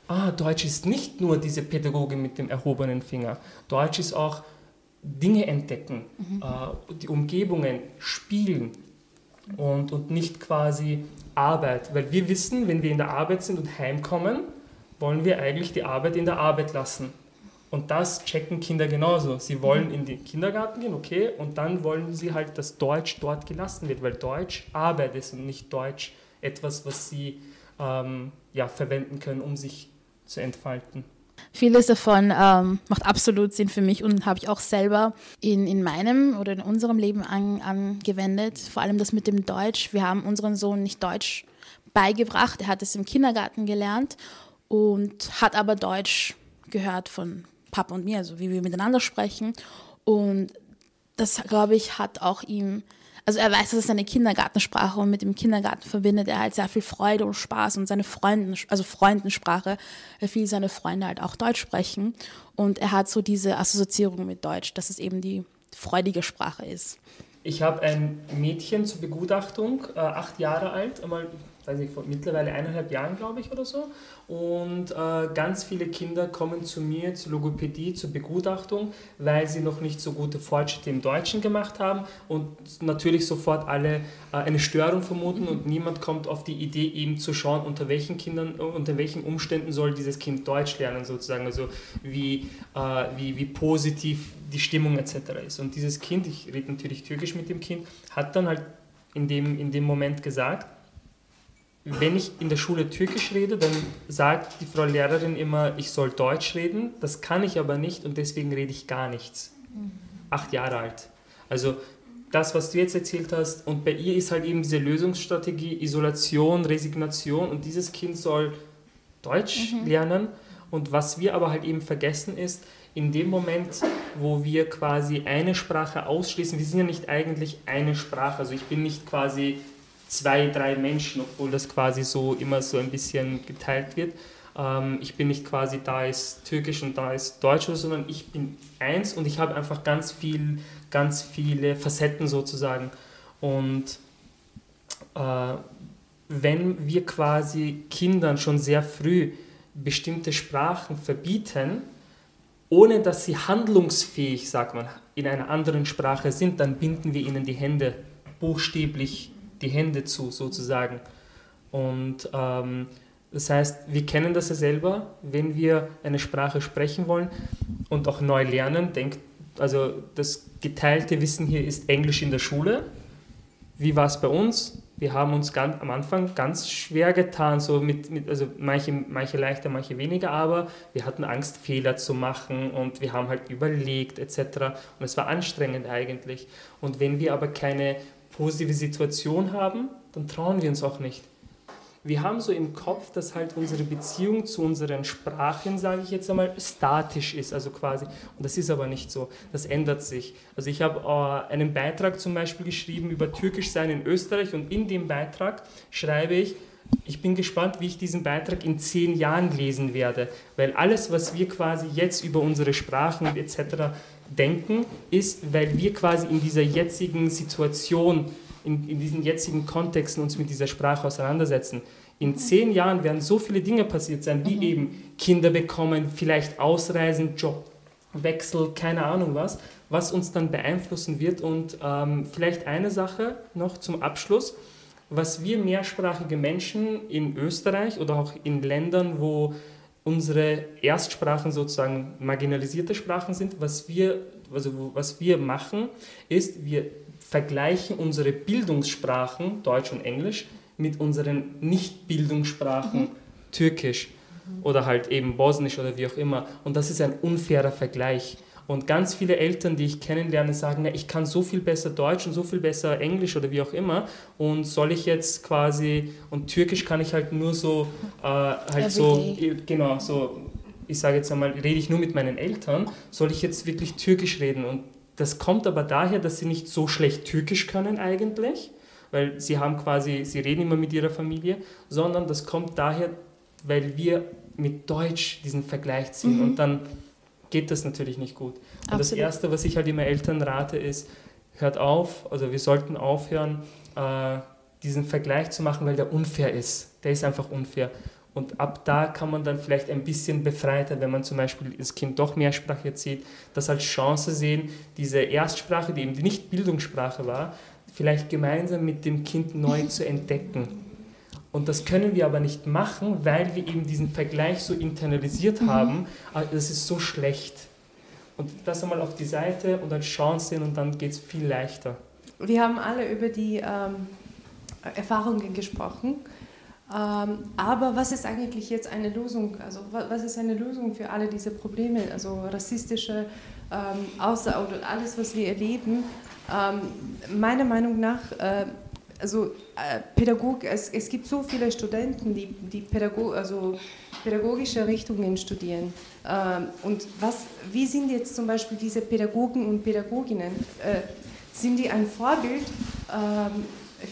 ah, Deutsch ist nicht nur diese Pädagogin mit dem erhobenen Finger, Deutsch ist auch Dinge entdecken, mhm. äh, die Umgebungen spielen und, und nicht quasi Arbeit. Weil wir wissen, wenn wir in der Arbeit sind und heimkommen, wollen wir eigentlich die Arbeit in der Arbeit lassen. Und das checken Kinder genauso. Sie wollen in den Kindergarten gehen, okay, und dann wollen sie halt, dass Deutsch dort gelassen wird, weil Deutsch Arbeit ist und nicht Deutsch etwas, was sie ähm, ja, verwenden können, um sich zu entfalten. Vieles davon ähm, macht absolut Sinn für mich und habe ich auch selber in, in meinem oder in unserem Leben an, angewendet. Vor allem das mit dem Deutsch. Wir haben unseren Sohn nicht Deutsch beigebracht. Er hat es im Kindergarten gelernt und hat aber Deutsch gehört von Papa und mir, also wie wir miteinander sprechen. Und das, glaube ich, hat auch ihm also er weiß, das ist seine Kindergartensprache und mit dem Kindergarten verbindet er halt sehr viel Freude und Spaß und seine Freunden, also Freundensprache, weil viele seine Freunde halt auch Deutsch sprechen und er hat so diese Assoziierung mit Deutsch, dass es eben die freudige Sprache ist. Ich habe ein Mädchen zur Begutachtung, äh, acht Jahre alt, einmal weiß nicht, vor mittlerweile eineinhalb Jahren, glaube ich, oder so. Und äh, ganz viele Kinder kommen zu mir zur Logopädie, zur Begutachtung, weil sie noch nicht so gute Fortschritte im Deutschen gemacht haben und natürlich sofort alle äh, eine Störung vermuten und niemand kommt auf die Idee, eben zu schauen, unter welchen Kindern, unter welchen Umständen soll dieses Kind Deutsch lernen, sozusagen, also wie, äh, wie, wie positiv die Stimmung etc. ist. Und dieses Kind, ich rede natürlich türkisch mit dem Kind, hat dann halt in dem, in dem Moment gesagt, wenn ich in der Schule Türkisch rede, dann sagt die Frau Lehrerin immer, ich soll Deutsch reden. Das kann ich aber nicht und deswegen rede ich gar nichts. Acht Jahre alt. Also das, was du jetzt erzählt hast, und bei ihr ist halt eben diese Lösungsstrategie Isolation, Resignation und dieses Kind soll Deutsch mhm. lernen. Und was wir aber halt eben vergessen ist, in dem Moment, wo wir quasi eine Sprache ausschließen, wir sind ja nicht eigentlich eine Sprache, also ich bin nicht quasi zwei, drei Menschen, obwohl das quasi so immer so ein bisschen geteilt wird. ähm, ich bin nicht quasi, da ist Türkisch und da ist Deutsch, sondern ich bin eins und ich habe einfach ganz viel, ganz viele Facetten sozusagen. Und äh, wenn wir quasi Kindern schon sehr früh bestimmte Sprachen verbieten, ohne dass sie handlungsfähig, sagt man, in einer anderen Sprache sind, dann binden wir ihnen die Hände, buchstäblich die Hände zu, sozusagen. Und ähm, das heißt, wir kennen das ja selber, wenn wir eine Sprache sprechen wollen und auch neu lernen. Denkt, also das geteilte Wissen hier ist Englisch in der Schule. Wie war es bei uns? Wir haben uns ganz, am Anfang ganz schwer getan, so mit, mit, also manche, manche leichter, manche weniger, aber wir hatten Angst, Fehler zu machen und wir haben halt überlegt etc. Und es war anstrengend eigentlich. Und wenn wir aber keine positive Situation haben, dann trauen wir uns auch nicht wir haben so im Kopf, dass halt unsere Beziehung zu unseren Sprachen, sage ich jetzt einmal, statisch ist, also quasi. Und das ist aber nicht so. Das ändert sich. Also ich habe äh, einen Beitrag zum Beispiel geschrieben über Türkisch sein in Österreich und in dem Beitrag schreibe ich, ich bin gespannt, wie ich diesen Beitrag in zehn Jahren lesen werde, weil alles, was wir quasi jetzt über unsere Sprachen etc. denken, ist, weil wir quasi in dieser jetzigen Situation in, in diesen jetzigen Kontexten uns mit dieser Sprache auseinandersetzen. In zehn Jahren werden so viele Dinge passiert sein, wie mhm. eben Kinder bekommen, vielleicht ausreisen, Jobwechsel, keine Ahnung was, was uns dann beeinflussen wird. Und ähm, vielleicht eine Sache noch zum Abschluss, was wir mehrsprachige Menschen in Österreich oder auch in Ländern, wo unsere Erstsprachen sozusagen marginalisierte Sprachen sind, was wir, also was wir machen, ist, wir vergleichen unsere Bildungssprachen, Deutsch und Englisch, mit unseren Nicht-Bildungssprachen, mhm. Türkisch oder halt eben Bosnisch oder wie auch immer. Und das ist ein unfairer Vergleich. Und ganz viele Eltern, die ich kennenlerne, sagen, ich kann so viel besser Deutsch und so viel besser Englisch oder wie auch immer. Und soll ich jetzt quasi, und Türkisch kann ich halt nur so, äh, halt so, genau, so, ich sage jetzt einmal, rede ich nur mit meinen Eltern, soll ich jetzt wirklich Türkisch reden? Und das kommt aber daher, dass sie nicht so schlecht Türkisch können eigentlich, weil sie haben quasi, sie reden immer mit ihrer Familie, sondern das kommt daher, weil wir mit Deutsch diesen Vergleich ziehen mhm. und dann geht das natürlich nicht gut. Und Absolut. das Erste, was ich halt immer Eltern rate, ist, hört auf, also wir sollten aufhören, äh, diesen Vergleich zu machen, weil der unfair ist. Der ist einfach unfair. Und ab da kann man dann vielleicht ein bisschen befreiter, wenn man zum Beispiel das Kind doch Mehrsprache erzählt, das als Chance sehen, diese Erstsprache, die eben nicht Bildungssprache war, vielleicht gemeinsam mit dem Kind neu zu entdecken. Und das können wir aber nicht machen, weil wir eben diesen Vergleich so internalisiert mhm. haben. Aber das ist so schlecht. Und das einmal auf die Seite und als Chance sehen und dann geht es viel leichter. Wir haben alle über die ähm, Erfahrungen gesprochen. Ähm, aber was ist eigentlich jetzt eine Lösung? Also was ist eine Lösung für alle diese Probleme? Also rassistische ähm, Außer alles, was wir erleben. Ähm, meiner Meinung nach, äh, also äh, Pädagog, es, es gibt so viele Studenten, die, die Pädagog, also pädagogische Richtungen studieren. Ähm, und was, wie sind jetzt zum Beispiel diese Pädagogen und Pädagoginnen? Äh, sind die ein Vorbild? Ähm,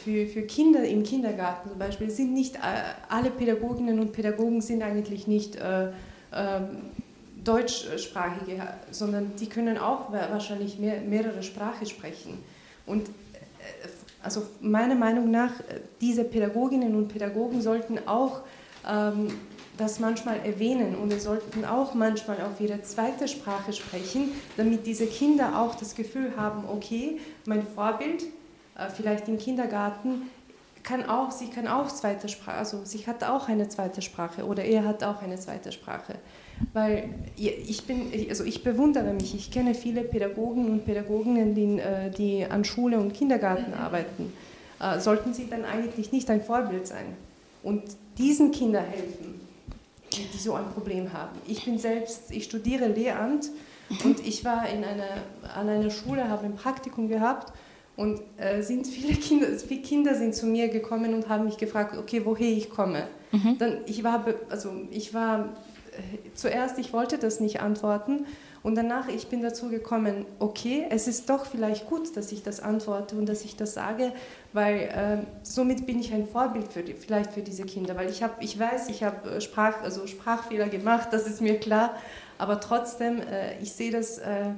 für, für Kinder im Kindergarten zum Beispiel sind nicht äh, alle Pädagoginnen und Pädagogen sind eigentlich nicht äh, äh, deutschsprachige, sondern die können auch wahrscheinlich mehr, mehrere Sprachen sprechen. Und äh, also meiner Meinung nach, äh, diese Pädagoginnen und Pädagogen sollten auch ähm, das manchmal erwähnen und sie sollten auch manchmal auf ihre zweite Sprache sprechen, damit diese Kinder auch das Gefühl haben, okay, mein Vorbild äh, vielleicht im Kindergarten, kann auch, sie kann auch zweite Sprache, also sie hat auch eine zweite Sprache oder er hat auch eine zweite Sprache. Weil ich bin, also ich bewundere mich, ich kenne viele Pädagogen und Pädagoginnen, die, äh, die an Schule und Kindergarten arbeiten. Äh, sollten sie dann eigentlich nicht ein Vorbild sein und diesen Kindern helfen, die so ein Problem haben. Ich bin selbst, ich studiere Lehramt und ich war in einer, an einer Schule, habe ein Praktikum gehabt und äh, sind viele Kinder, viele Kinder sind zu mir gekommen und haben mich gefragt, okay, woher ich komme. Mhm. Dann ich war, also ich war zuerst, ich wollte das nicht antworten Und danach, ich bin dazu gekommen, okay, es ist doch vielleicht gut, dass ich das antworte und dass ich das sage, weil äh, somit bin ich ein Vorbild für die, vielleicht für diese Kinder, weil ich habe, ich weiß, ich habe äh, Sprach, also Sprachfehler gemacht, das ist mir klar, aber trotzdem, äh, ich sehe das äh,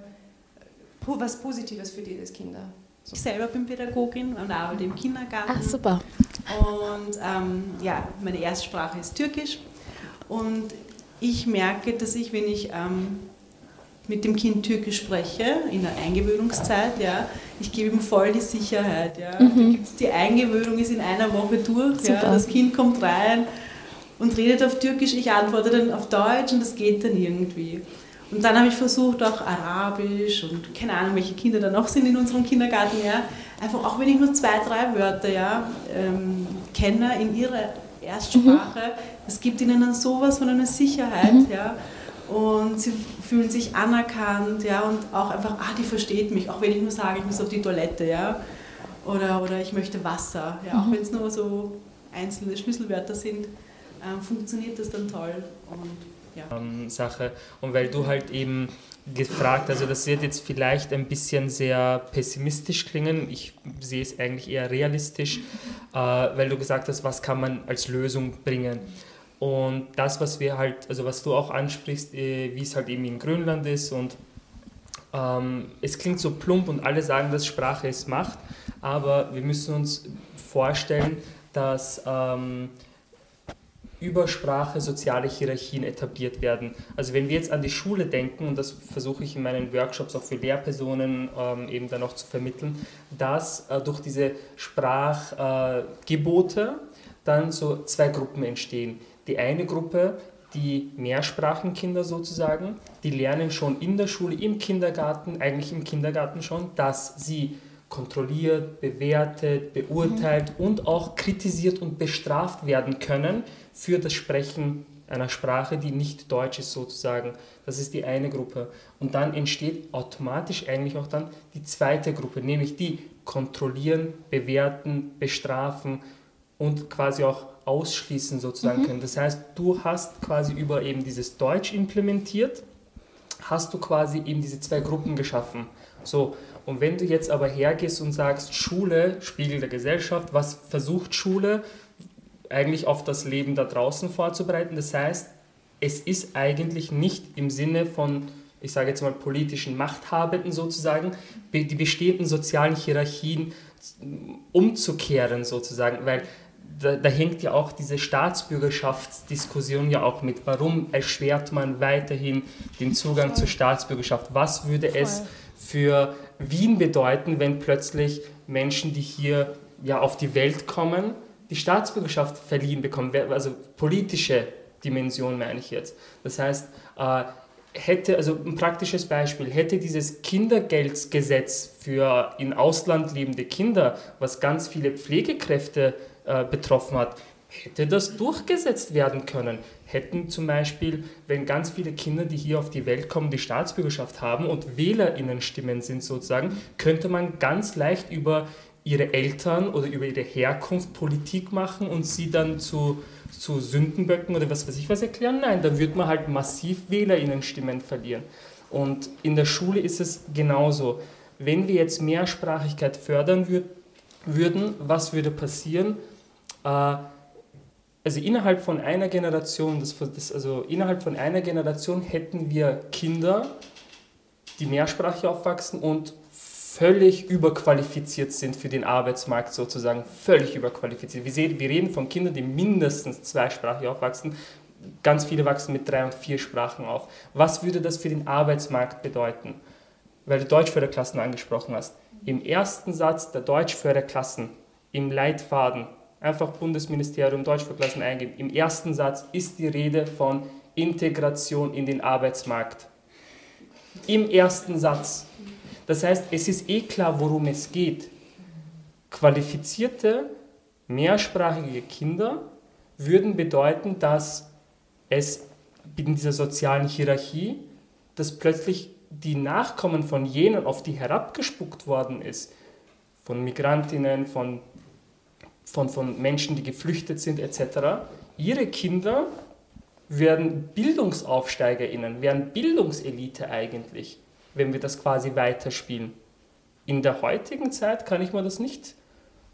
was Positives für diese Kinder. Ich selber bin Pädagogin und arbeite im Kindergarten. Ach, super. Und ähm, ja, meine erste Sprache ist Türkisch. Und ich merke, dass ich, wenn ich ähm, mit dem Kind Türkisch spreche, in der Eingewöhnungszeit, ja, ich gebe ihm voll die Sicherheit. Ja. Mhm. Die Eingewöhnung ist in einer Woche durch. Ja. Das Kind kommt rein und redet auf Türkisch, ich antworte dann auf Deutsch und das geht dann irgendwie. Und dann habe ich versucht, auch Arabisch und keine Ahnung, welche Kinder da noch sind in unserem Kindergarten, ja, einfach auch wenn ich nur zwei, drei Wörter ja, ähm, kenne in ihrer Erstsprache, mhm. es gibt ihnen dann sowas von einer Sicherheit, mhm. ja, und sie fühlen sich anerkannt, ja, und auch einfach, ah, die versteht mich, auch wenn ich nur sage, ich muss auf die Toilette, ja, oder, oder ich möchte Wasser, ja, auch mhm. wenn es nur so einzelne Schlüsselwörter sind, äh, funktioniert das dann toll und ja. ähm, Sache. Und weil du halt eben gefragt, also das wird jetzt vielleicht ein bisschen sehr pessimistisch klingen, ich sehe es eigentlich eher realistisch, äh, weil du gesagt hast, was kann man als Lösung bringen. Und das, was wir halt, also was du auch ansprichst, äh, wie es halt eben in Grönland ist und ähm, es klingt so plump und alle sagen, dass Sprache es macht, aber wir müssen uns vorstellen, dass ähm, über Sprache soziale Hierarchien etabliert werden. Also wenn wir jetzt an die Schule denken, und das versuche ich in meinen Workshops auch für Lehrpersonen ähm, eben dann auch zu vermitteln, dass äh, durch diese Sprachgebote äh, dann so zwei Gruppen entstehen. Die eine Gruppe, die Mehrsprachenkinder sozusagen, die lernen schon in der Schule, im Kindergarten, eigentlich im Kindergarten schon, dass sie kontrolliert, bewertet, beurteilt mhm. und auch kritisiert und bestraft werden können für das Sprechen einer Sprache, die nicht Deutsch ist sozusagen. Das ist die eine Gruppe. Und dann entsteht automatisch eigentlich auch dann die zweite Gruppe, nämlich die kontrollieren, bewerten, bestrafen und quasi auch ausschließen sozusagen mhm. können. Das heißt, du hast quasi über eben dieses Deutsch implementiert, hast du quasi eben diese zwei Gruppen geschaffen. So, und wenn du jetzt aber hergehst und sagst, Schule, Spiegel der Gesellschaft, was versucht Schule eigentlich auf das Leben da draußen vorzubereiten? Das heißt, es ist eigentlich nicht im Sinne von, ich sage jetzt mal, politischen Machthabenden sozusagen, die bestehenden sozialen Hierarchien umzukehren sozusagen, weil da, da, hängt ja auch diese Staatsbürgerschaftsdiskussion ja auch mit. Warum erschwert man weiterhin den Zugang Voll. zur Staatsbürgerschaft? Was würde Voll. es für Wien bedeuten, wenn plötzlich Menschen, die hier ja auf die Welt kommen, die Staatsbürgerschaft verliehen bekommen, also politische Dimension meine ich jetzt. Das heißt, äh, hätte, also ein praktisches Beispiel, hätte dieses Kindergeldgesetz für in Ausland lebende Kinder, was ganz viele Pflegekräfte äh, betroffen hat, hätte das durchgesetzt werden können. Hätten zum Beispiel, wenn ganz viele Kinder, die hier auf die Welt kommen, die Staatsbürgerschaft haben und WählerInnenstimmen sind sozusagen, könnte man ganz leicht über ihre Eltern oder über ihre Herkunft Politik machen und sie dann zu, zu Sündenböcken oder was weiß ich was erklären? Nein, da würde man halt massiv WählerInnenstimmen verlieren. Und in der Schule ist es genauso. Wenn wir jetzt Mehrsprachigkeit fördern würd, würden, was würde passieren? Äh, also innerhalb von einer Generation, das, das, also innerhalb von einer Generation hätten wir Kinder, die mehrsprachig aufwachsen und völlig überqualifiziert sind für den Arbeitsmarkt sozusagen, völlig überqualifiziert. Wir, sehen, wir reden von Kindern, die mindestens zweisprachig aufwachsen, ganz viele wachsen mit drei und vier Sprachen auf. Was würde das für den Arbeitsmarkt bedeuten? Weil du Deutschförderklassen angesprochen hast. Im ersten Satz der Deutschförderklassen, im Leitfaden, einfach Bundesministerium Deutschförderklassen eingeben, im ersten Satz ist die Rede von Integration in den Arbeitsmarkt. Im ersten Satz. Das heißt, es ist eh klar, worum es geht. Qualifizierte, mehrsprachige Kinder würden bedeuten, dass es in dieser sozialen Hierarchie, dass plötzlich die Nachkommen von jenen, auf die herabgespuckt worden ist, von Migrantinnen, von, von, von Menschen, die geflüchtet sind etc., ihre Kinder werden BildungsaufsteigerInnen, werden Bildungselite eigentlich, wenn wir das quasi weiterspielen. In der heutigen Zeit kann ich mir das nicht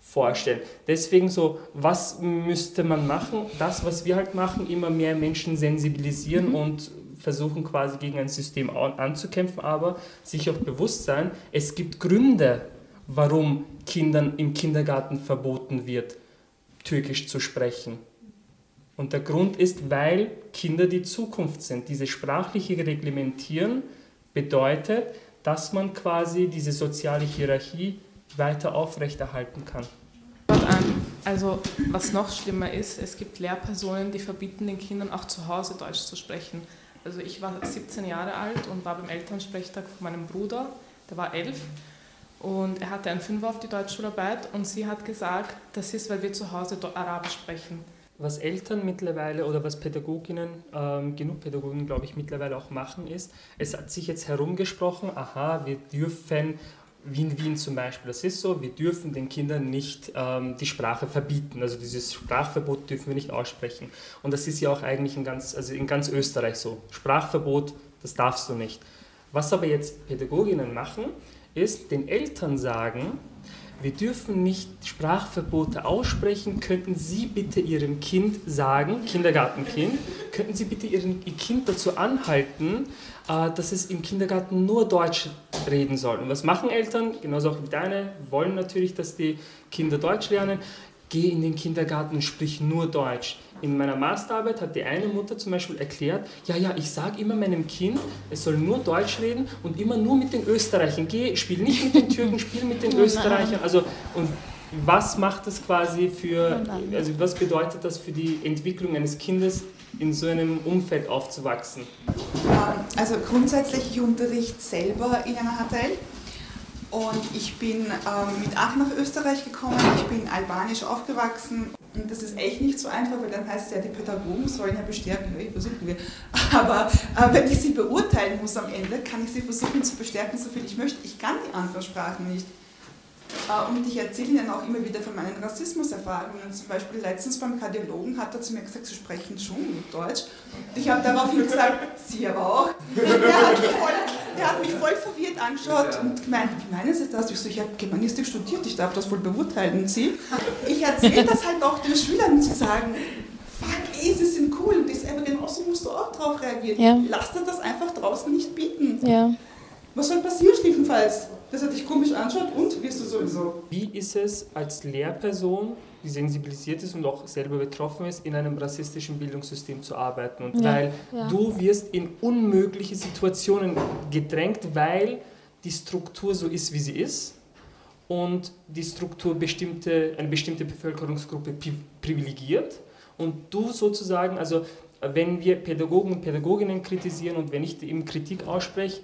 vorstellen. Deswegen so, was müsste man machen? Das, was wir halt machen, immer mehr Menschen sensibilisieren mhm. und versuchen quasi gegen ein System anzukämpfen, aber sich auch bewusst sein, es gibt Gründe, warum Kindern im Kindergarten verboten wird, Türkisch zu sprechen. Und der Grund ist, weil Kinder die Zukunft sind. Dieses sprachliche Reglementieren bedeutet, dass man quasi diese soziale Hierarchie weiter aufrechterhalten kann. Also was noch schlimmer ist, es gibt Lehrpersonen, die verbieten den Kindern auch zu Hause Deutsch zu sprechen. Also ich war 17 Jahre alt und war beim Elternsprechtag von meinem Bruder, der war elf und er hatte einen Fünfer auf die Deutschschularbeit und sie hat gesagt, das ist, weil wir zu Hause Arabisch sprechen. Was Eltern mittlerweile oder was Pädagoginnen, ähm, genug Pädagogen glaube ich mittlerweile auch machen, ist, es hat sich jetzt herumgesprochen, aha, wir dürfen wie in Wien zum Beispiel, das ist so, wir dürfen den Kindern nicht ähm, die Sprache verbieten. Also dieses Sprachverbot dürfen wir nicht aussprechen. Und das ist ja auch eigentlich in ganz, also in ganz Österreich so. Sprachverbot, das darfst du nicht. Was aber jetzt Pädagoginnen machen, ist den Eltern sagen, wir dürfen nicht Sprachverbote aussprechen. Könnten Sie bitte Ihrem Kind sagen, Kindergartenkind, könnten Sie bitte Ihr Kind dazu anhalten, äh, dass es im Kindergarten nur Deutsch reden soll? Und was machen Eltern? Genauso auch wie deine, wollen natürlich, dass die Kinder Deutsch lernen. Geh in den Kindergarten und sprich nur Deutsch in meiner Masterarbeit hat die eine Mutter zum Beispiel erklärt, ja, ja, ich sage immer meinem Kind, es soll nur Deutsch reden und immer nur mit den Österreichern. Geh, spiel nicht mit den Türken, spiel mit den Österreichern. Also, und was macht das quasi für, also was bedeutet das für die Entwicklung eines Kindes, in so einem Umfeld aufzuwachsen? Also grundsätzlich, ich unterrichte selber in einer HTL und ich bin ähm, mit acht nach Österreich gekommen, ich bin albanisch aufgewachsen und das ist echt nicht so einfach, weil dann heißt es ja, die Pädagogen sollen ja bestärken, ja, versuchen wir. Aber äh, wenn ich sie beurteilen muss am Ende, kann ich sie versuchen zu bestärken, so viel ich möchte. Ich kann die anderen Sprachen nicht. Äh, und ich erzähle Ihnen auch immer wieder von meinen Rassismuserfahrungen. Zum Beispiel letztens beim Kardiologen hat er zu mir gesagt, Sie sprechen schon gut Deutsch. Und ich habe daraufhin gesagt, Sie aber auch. Der hat mich voll, der hat mich voll verwirrt angeschaut und gemeint, wie meinen Sie das? Ich so, ich habe Germanistik studiert, ich darf das wohl beurteilen. Sie? Ich erzähle das halt auch den Schülern, sie sagen, fuck, ey, sie sind cool. Und ich selber genauso musst du auch drauf reagieren. Ja. Lass dir das einfach draußen nicht bieten. Ja. Was soll passieren schlimmstenfalls? dass er dich komisch anschaut und wirst du sowieso. Wie ist es als Lehrperson, die sensibilisiert ist und auch selber betroffen ist, in einem rassistischen Bildungssystem zu arbeiten? Und ja, weil ja. du wirst in unmögliche Situationen gedrängt, weil die Struktur so ist, wie sie ist und die Struktur bestimmte, eine bestimmte Bevölkerungsgruppe privilegiert und du sozusagen, also wenn wir Pädagogen und Pädagoginnen kritisieren und wenn ich eben Kritik ausspreche,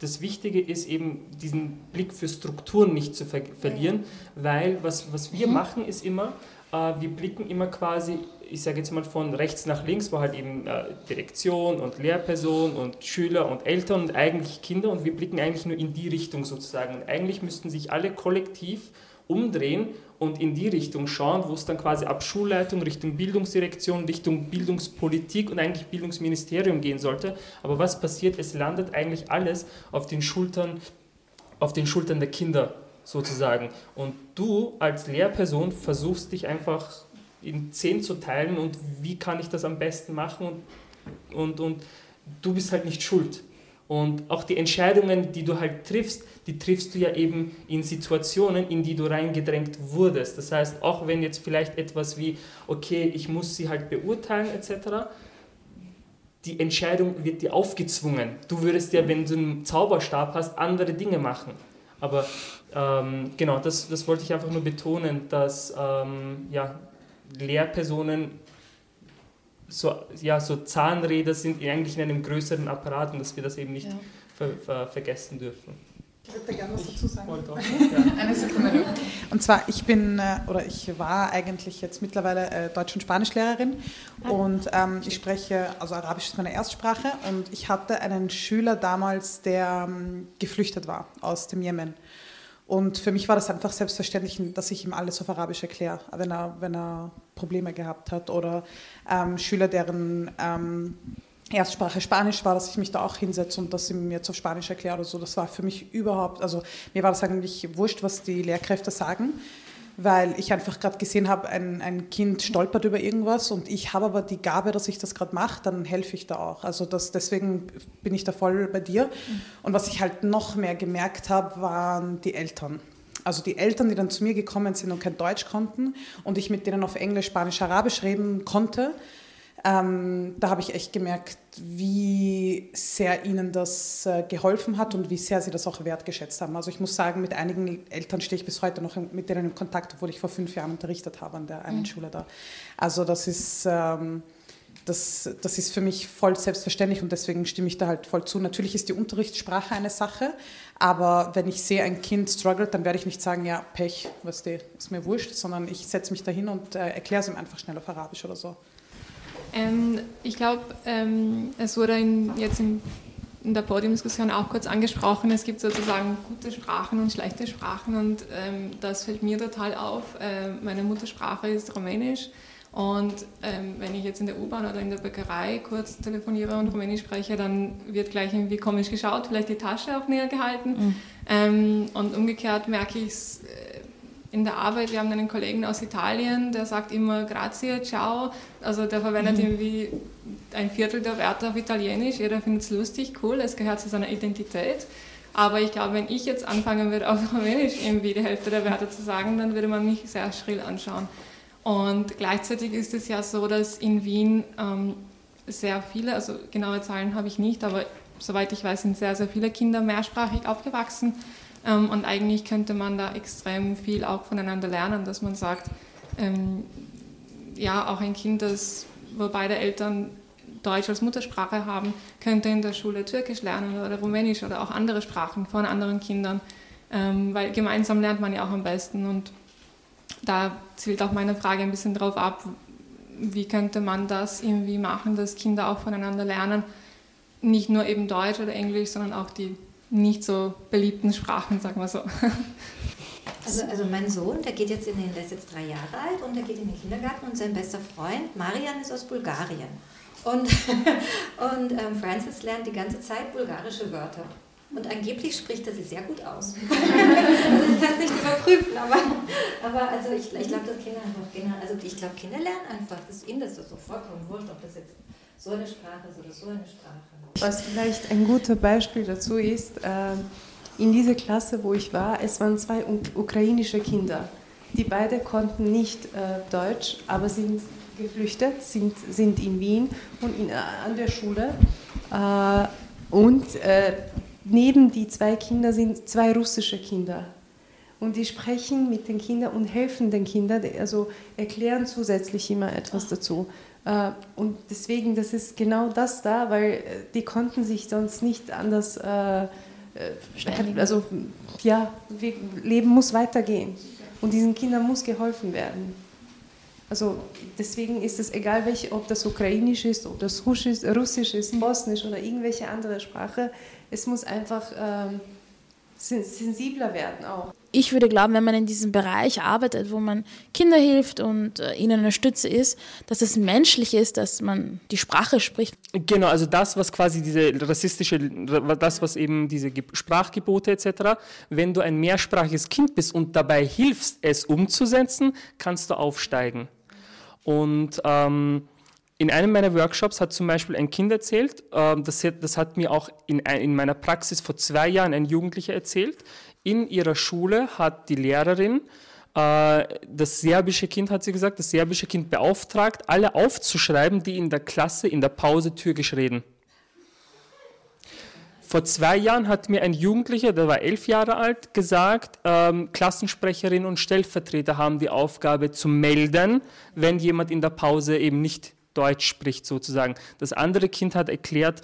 das Wichtige ist eben, diesen Blick für Strukturen nicht zu ver verlieren, weil was, was wir mhm. machen, ist immer, äh, wir blicken immer quasi, ich sage jetzt mal von rechts nach links, wo halt eben äh, Direktion und Lehrperson und Schüler und Eltern und eigentlich Kinder und wir blicken eigentlich nur in die Richtung sozusagen. Und eigentlich müssten sich alle kollektiv umdrehen und in die Richtung schauen, wo es dann quasi ab Schulleitung Richtung Bildungsdirektion, Richtung Bildungspolitik und eigentlich Bildungsministerium gehen sollte. Aber was passiert? Es landet eigentlich alles auf den Schultern, auf den Schultern der Kinder sozusagen. Und du als Lehrperson versuchst dich einfach in zehn zu teilen und wie kann ich das am besten machen und, und, und du bist halt nicht schuld. Und auch die Entscheidungen, die du halt triffst, die triffst du ja eben in Situationen, in die du reingedrängt wurdest. Das heißt, auch wenn jetzt vielleicht etwas wie, okay, ich muss sie halt beurteilen etc., die Entscheidung wird dir aufgezwungen. Du würdest ja, wenn du einen Zauberstab hast, andere Dinge machen. Aber ähm, genau, das, das wollte ich einfach nur betonen, dass ähm, ja, Lehrpersonen so, ja, so Zahnräder sind eigentlich in einem größeren Apparat und dass wir das eben nicht ja. ver, ver, vergessen dürfen. Ich würde da gerne was dazu sagen. Ja. Eine Sekunde. Und zwar, ich bin äh, oder ich war eigentlich jetzt mittlerweile äh, Deutsch- und Spanischlehrerin ah. und ähm, ich spreche, also Arabisch ist meine Erstsprache und ich hatte einen Schüler damals, der ähm, geflüchtet war aus dem Jemen. Und für mich war das einfach selbstverständlich, dass ich ihm alles auf Arabisch erkläre, wenn er, wenn er Probleme gehabt hat. Oder ähm, Schüler, deren ähm, Erstsprache Spanisch war, dass ich mich da auch hinsetze und das ihm jetzt auf Spanisch erkläre oder so. Das war für mich überhaupt, also mir war das eigentlich wurscht, was die Lehrkräfte sagen weil ich einfach gerade gesehen habe, ein, ein Kind stolpert über irgendwas und ich habe aber die Gabe, dass ich das gerade mache, dann helfe ich da auch. Also das, deswegen bin ich da voll bei dir. Und was ich halt noch mehr gemerkt habe, waren die Eltern. Also die Eltern, die dann zu mir gekommen sind und kein Deutsch konnten und ich mit denen auf Englisch, Spanisch, Arabisch reden konnte, ähm, da habe ich echt gemerkt, wie sehr ihnen das äh, geholfen hat und wie sehr sie das auch wertgeschätzt haben. Also ich muss sagen, mit einigen Eltern stehe ich bis heute noch mit denen in Kontakt, obwohl ich vor fünf Jahren unterrichtet habe an der einen mhm. Schule da. Also das ist, ähm, das, das ist für mich voll selbstverständlich und deswegen stimme ich da halt voll zu. Natürlich ist die Unterrichtssprache eine Sache, aber wenn ich sehe, ein Kind struggelt, dann werde ich nicht sagen, ja, Pech, was die, ist mir wurscht, sondern ich setze mich da hin und äh, erkläre es ihm einfach schnell auf Arabisch oder so. Ähm, ich glaube, ähm, es wurde in, jetzt in, in, der Podiumsdiskussion auch kurz angesprochen, es gibt sozusagen gute Sprachen und schlechte Sprachen und ähm, das fällt mir total auf. Äh, meine Muttersprache ist Rumänisch und ähm, wenn ich jetzt in der U-Bahn oder in der Bäckerei kurz telefoniere und Rumänisch spreche, dann wird gleich irgendwie komisch geschaut, vielleicht die Tasche auch näher gehalten. Mhm. Ähm, und umgekehrt merke ich es äh, in der Arbeit, wir haben einen Kollegen aus Italien, der sagt immer grazie, ciao. Also der verwendet mhm. irgendwie ein Viertel der Wörter auf Italienisch. Jeder findet es lustig, cool, es gehört zu seiner Identität. Aber ich glaube, wenn ich jetzt anfangen würde, auf Rumänisch irgendwie die Hälfte der Wörter zu sagen, dann würde man mich sehr schrill anschauen. Und gleichzeitig ist es ja so, dass in Wien ähm, sehr viele, also genaue Zahlen habe ich nicht, aber soweit ich weiß, sind sehr, sehr viele Kinder mehrsprachig aufgewachsen. Ähm, und eigentlich könnte man da extrem viel auch voneinander lernen, dass man sagt, ähm, ja, auch ein Kind, das, wo beide Eltern Deutsch als Muttersprache haben, könnte in der Schule Türkisch lernen oder Rumänisch oder auch andere Sprachen von anderen Kindern, ähm, weil gemeinsam lernt man ja auch am besten. Und da zielt auch meine Frage ein bisschen drauf ab, wie könnte man das irgendwie machen, dass Kinder auch voneinander lernen, nicht nur eben Deutsch oder Englisch, sondern auch die nicht so beliebten Sprachen, sagen wir so. Also, also mein Sohn, der geht jetzt in den, der ist jetzt drei Jahre alt und der geht in den Kindergarten und sein bester Freund Marian ist aus Bulgarien. Und, und ähm, Francis lernt die ganze Zeit bulgarische Wörter. Und angeblich spricht er sie sehr gut aus. also ich kann es nicht überprüfen, aber, aber also ich, ich glaube, dass Kinder einfach, also ich glaube, Kinder lernen einfach. Das ist ihnen das so vollkommen wurscht, ob das jetzt so eine Sprache oder so eine Sprache. Was vielleicht ein gutes Beispiel dazu ist, äh, in dieser Klasse, wo ich war, es waren zwei ukrainische Kinder. Die beide konnten nicht äh, Deutsch, aber sind geflüchtet, sind, sind in Wien und in, äh, an der Schule. und neben die zwei Kinder sind zwei russische Kinder. Und die sprechen mit den Kindern und helfen den Kindern, also erklären zusätzlich immer etwas dazu. Äh, und deswegen, das ist genau das da, weil äh, die konnten sich sonst nicht anders, äh, also ja, Leben muss weitergehen und diesen Kindern muss geholfen werden. Also deswegen ist es egal, welche, ob das ukrainisch ist, ob das russisch, ist, bosnisch oder irgendwelche andere Sprache, es muss einfach ähm, sensibler werden auch. Ich würde glauben, wenn man in diesem Bereich arbeitet, wo man Kinder hilft und äh, ihnen eine Stütze ist, dass es menschlich ist, dass man die Sprache spricht. Genau, also das, was quasi diese rassistische, das, was eben diese Sprachgebote etc., wenn du ein mehrsprachiges Kind bist und dabei hilfst, es umzusetzen, kannst du aufsteigen. Und ähm, in einem meiner Workshops hat zum Beispiel ein Kind erzählt, äh, das, hat, das hat mir auch in, in meiner Praxis vor zwei Jahren ein Jugendlicher erzählt. In ihrer Schule hat die Lehrerin äh, das serbische Kind, hat sie gesagt, das serbische Kind beauftragt, alle aufzuschreiben, die in der Klasse in der Pause Türkisch reden. Vor zwei Jahren hat mir ein Jugendlicher, der war elf Jahre alt, gesagt, ähm, Klassensprecherin und Stellvertreter haben die Aufgabe zu melden, wenn jemand in der Pause eben nicht Deutsch spricht sozusagen. Das andere Kind hat erklärt,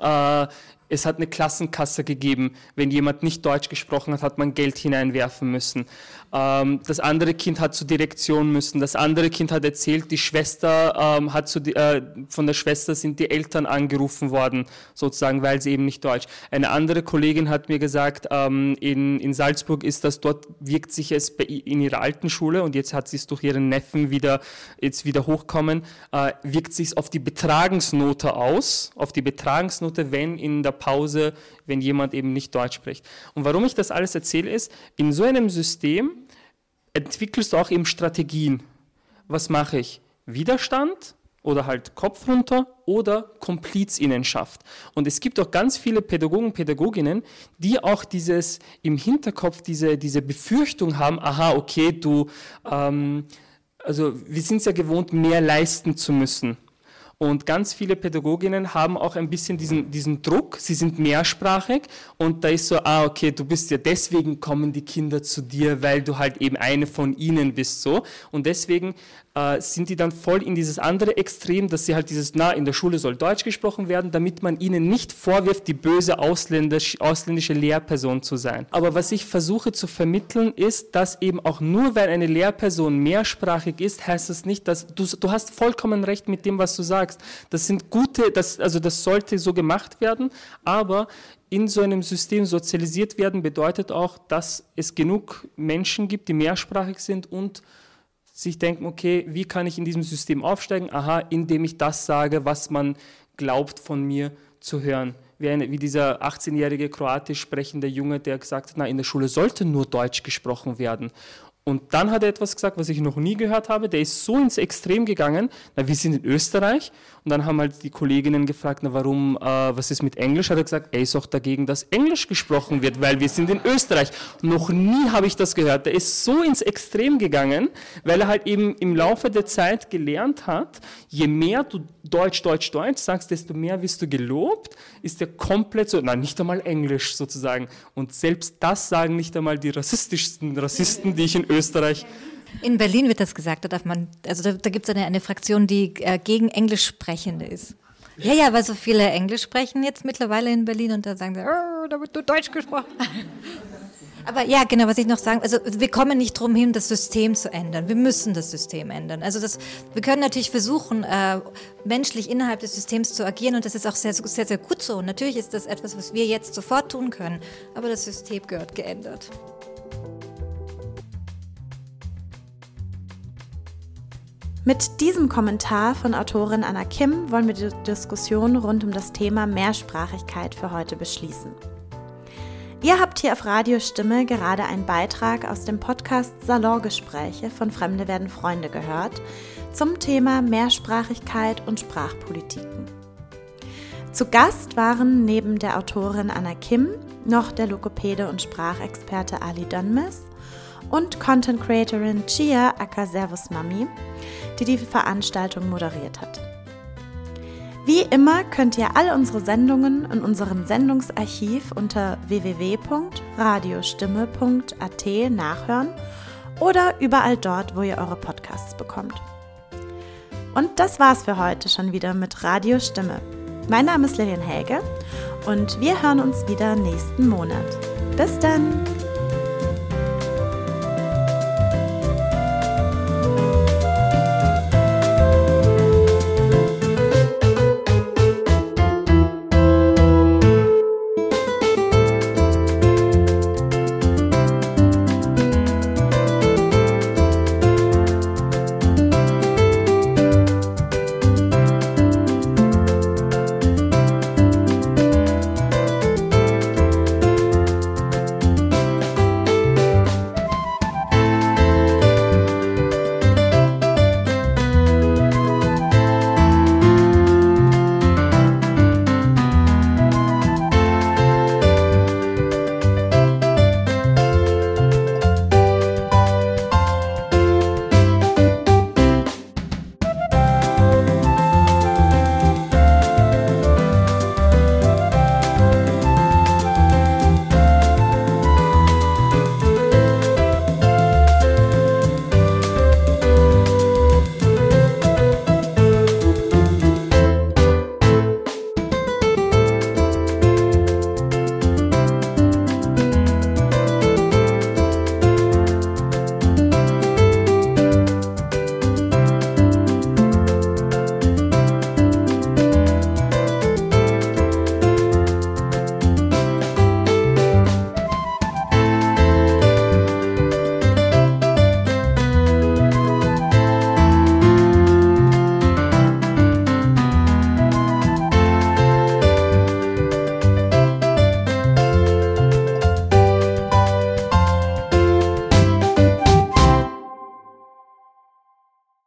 äh, Es hat eine Klassenkasse gegeben. Wenn jemand nicht Deutsch gesprochen hat, hat man Geld hineinwerfen müssen. Ähm, das andere Kind hat zur Direktion müssen. Das andere Kind hat erzählt, die Schwester ähm, hat zu, äh, von der Schwester sind die Eltern angerufen worden, sozusagen, weil sie eben nicht Deutsch. Eine andere Kollegin hat mir gesagt, ähm, in, in Salzburg ist das dort wirkt sich es in ihrer alten Schule und jetzt hat sie es durch ihren Neffen wieder jetzt wieder hochkommen, äh, wirkt sich auf die Betragensnote aus, auf die Betragensnote, wenn in der Pause, wenn jemand eben nicht Deutsch spricht. Und warum ich das alles erzähle, ist, in so einem System entwickelst du auch eben Strategien. Was mache ich? Widerstand oder halt Kopf runter oder Komplizinnenschaft. Und es gibt auch ganz viele Pädagogen, Pädagoginnen, die auch dieses im Hinterkopf diese, diese Befürchtung haben, aha, okay, du, ähm, also wir sind es ja gewohnt, mehr leisten zu müssen. Und ganz viele Pädagoginnen haben auch ein bisschen diesen, diesen Druck, sie sind mehrsprachig und da ist so, ah, okay, du bist ja deswegen kommen die Kinder zu dir, weil du halt eben eine von ihnen bist, so. Und deswegen äh, sind die dann voll in dieses andere Extrem, dass sie halt dieses, na, in der Schule soll Deutsch gesprochen werden, damit man ihnen nicht vorwirft, die böse ausländisch, ausländische Lehrperson zu sein. Aber was ich versuche zu vermitteln, ist, dass eben auch nur, weil eine Lehrperson mehrsprachig ist, heißt das nicht, dass du, du hast vollkommen recht mit dem, was du sagst. Das sind gute, das, also das sollte so gemacht werden, aber in so einem System sozialisiert werden bedeutet auch, dass es genug Menschen gibt, die mehrsprachig sind und sich denken, okay, wie kann ich in diesem System aufsteigen? Aha, indem ich das sage, was man glaubt von mir zu hören. Wie, eine, wie dieser 18-jährige kroatisch sprechende Junge, der gesagt hat, na, in der Schule sollte nur Deutsch gesprochen werden. Und dann hat er etwas gesagt, was ich noch nie gehört habe. Der ist so ins Extrem gegangen. Na, wir sind in Österreich. Und dann haben halt die Kolleginnen gefragt, na, warum, äh, was ist mit Englisch? Hat er gesagt, er ist auch dagegen, dass Englisch gesprochen wird, weil wir sind in Österreich. Noch nie habe ich das gehört. Der ist so ins Extrem gegangen, weil er halt eben im Laufe der Zeit gelernt hat, je mehr du Deutsch, Deutsch, Deutsch sagst, desto mehr wirst du gelobt, ist er komplett so, nein, nicht einmal Englisch sozusagen. Und selbst das sagen nicht einmal die rassistischsten Rassisten, die ich in Österreich in Berlin wird das gesagt, da darf man, also da, da gibt es eine, eine Fraktion, die äh, gegen Englischsprechende ist. Ja, ja, weil so viele Englisch sprechen jetzt mittlerweile in Berlin und da sagen sie, oh, da wird nur Deutsch gesprochen. Aber ja, genau, was ich noch sagen, also wir kommen nicht drum hin, das System zu ändern. Wir müssen das System ändern. Also das, wir können natürlich versuchen, äh, menschlich innerhalb des Systems zu agieren und das ist auch sehr, sehr, sehr gut so. Und natürlich ist das etwas, was wir jetzt sofort tun können, aber das System gehört geändert. Mit diesem Kommentar von Autorin Anna Kim wollen wir die Diskussion rund um das Thema Mehrsprachigkeit für heute beschließen. Ihr habt hier auf Radiostimme gerade einen Beitrag aus dem Podcast Salongespräche von Fremde werden Freunde gehört zum Thema Mehrsprachigkeit und Sprachpolitiken. Zu Gast waren neben der Autorin Anna Kim noch der Lokopäde und Sprachexperte Ali Dönmes und Content Creatorin Chia Aka Servus Mami, die die Veranstaltung moderiert hat. Wie immer könnt ihr alle unsere Sendungen in unserem Sendungsarchiv unter www.radiostimme.at nachhören oder überall dort, wo ihr eure Podcasts bekommt. Und das war's für heute schon wieder mit Radio Stimme. Mein Name ist Lilian Helge und wir hören uns wieder nächsten Monat. Bis dann!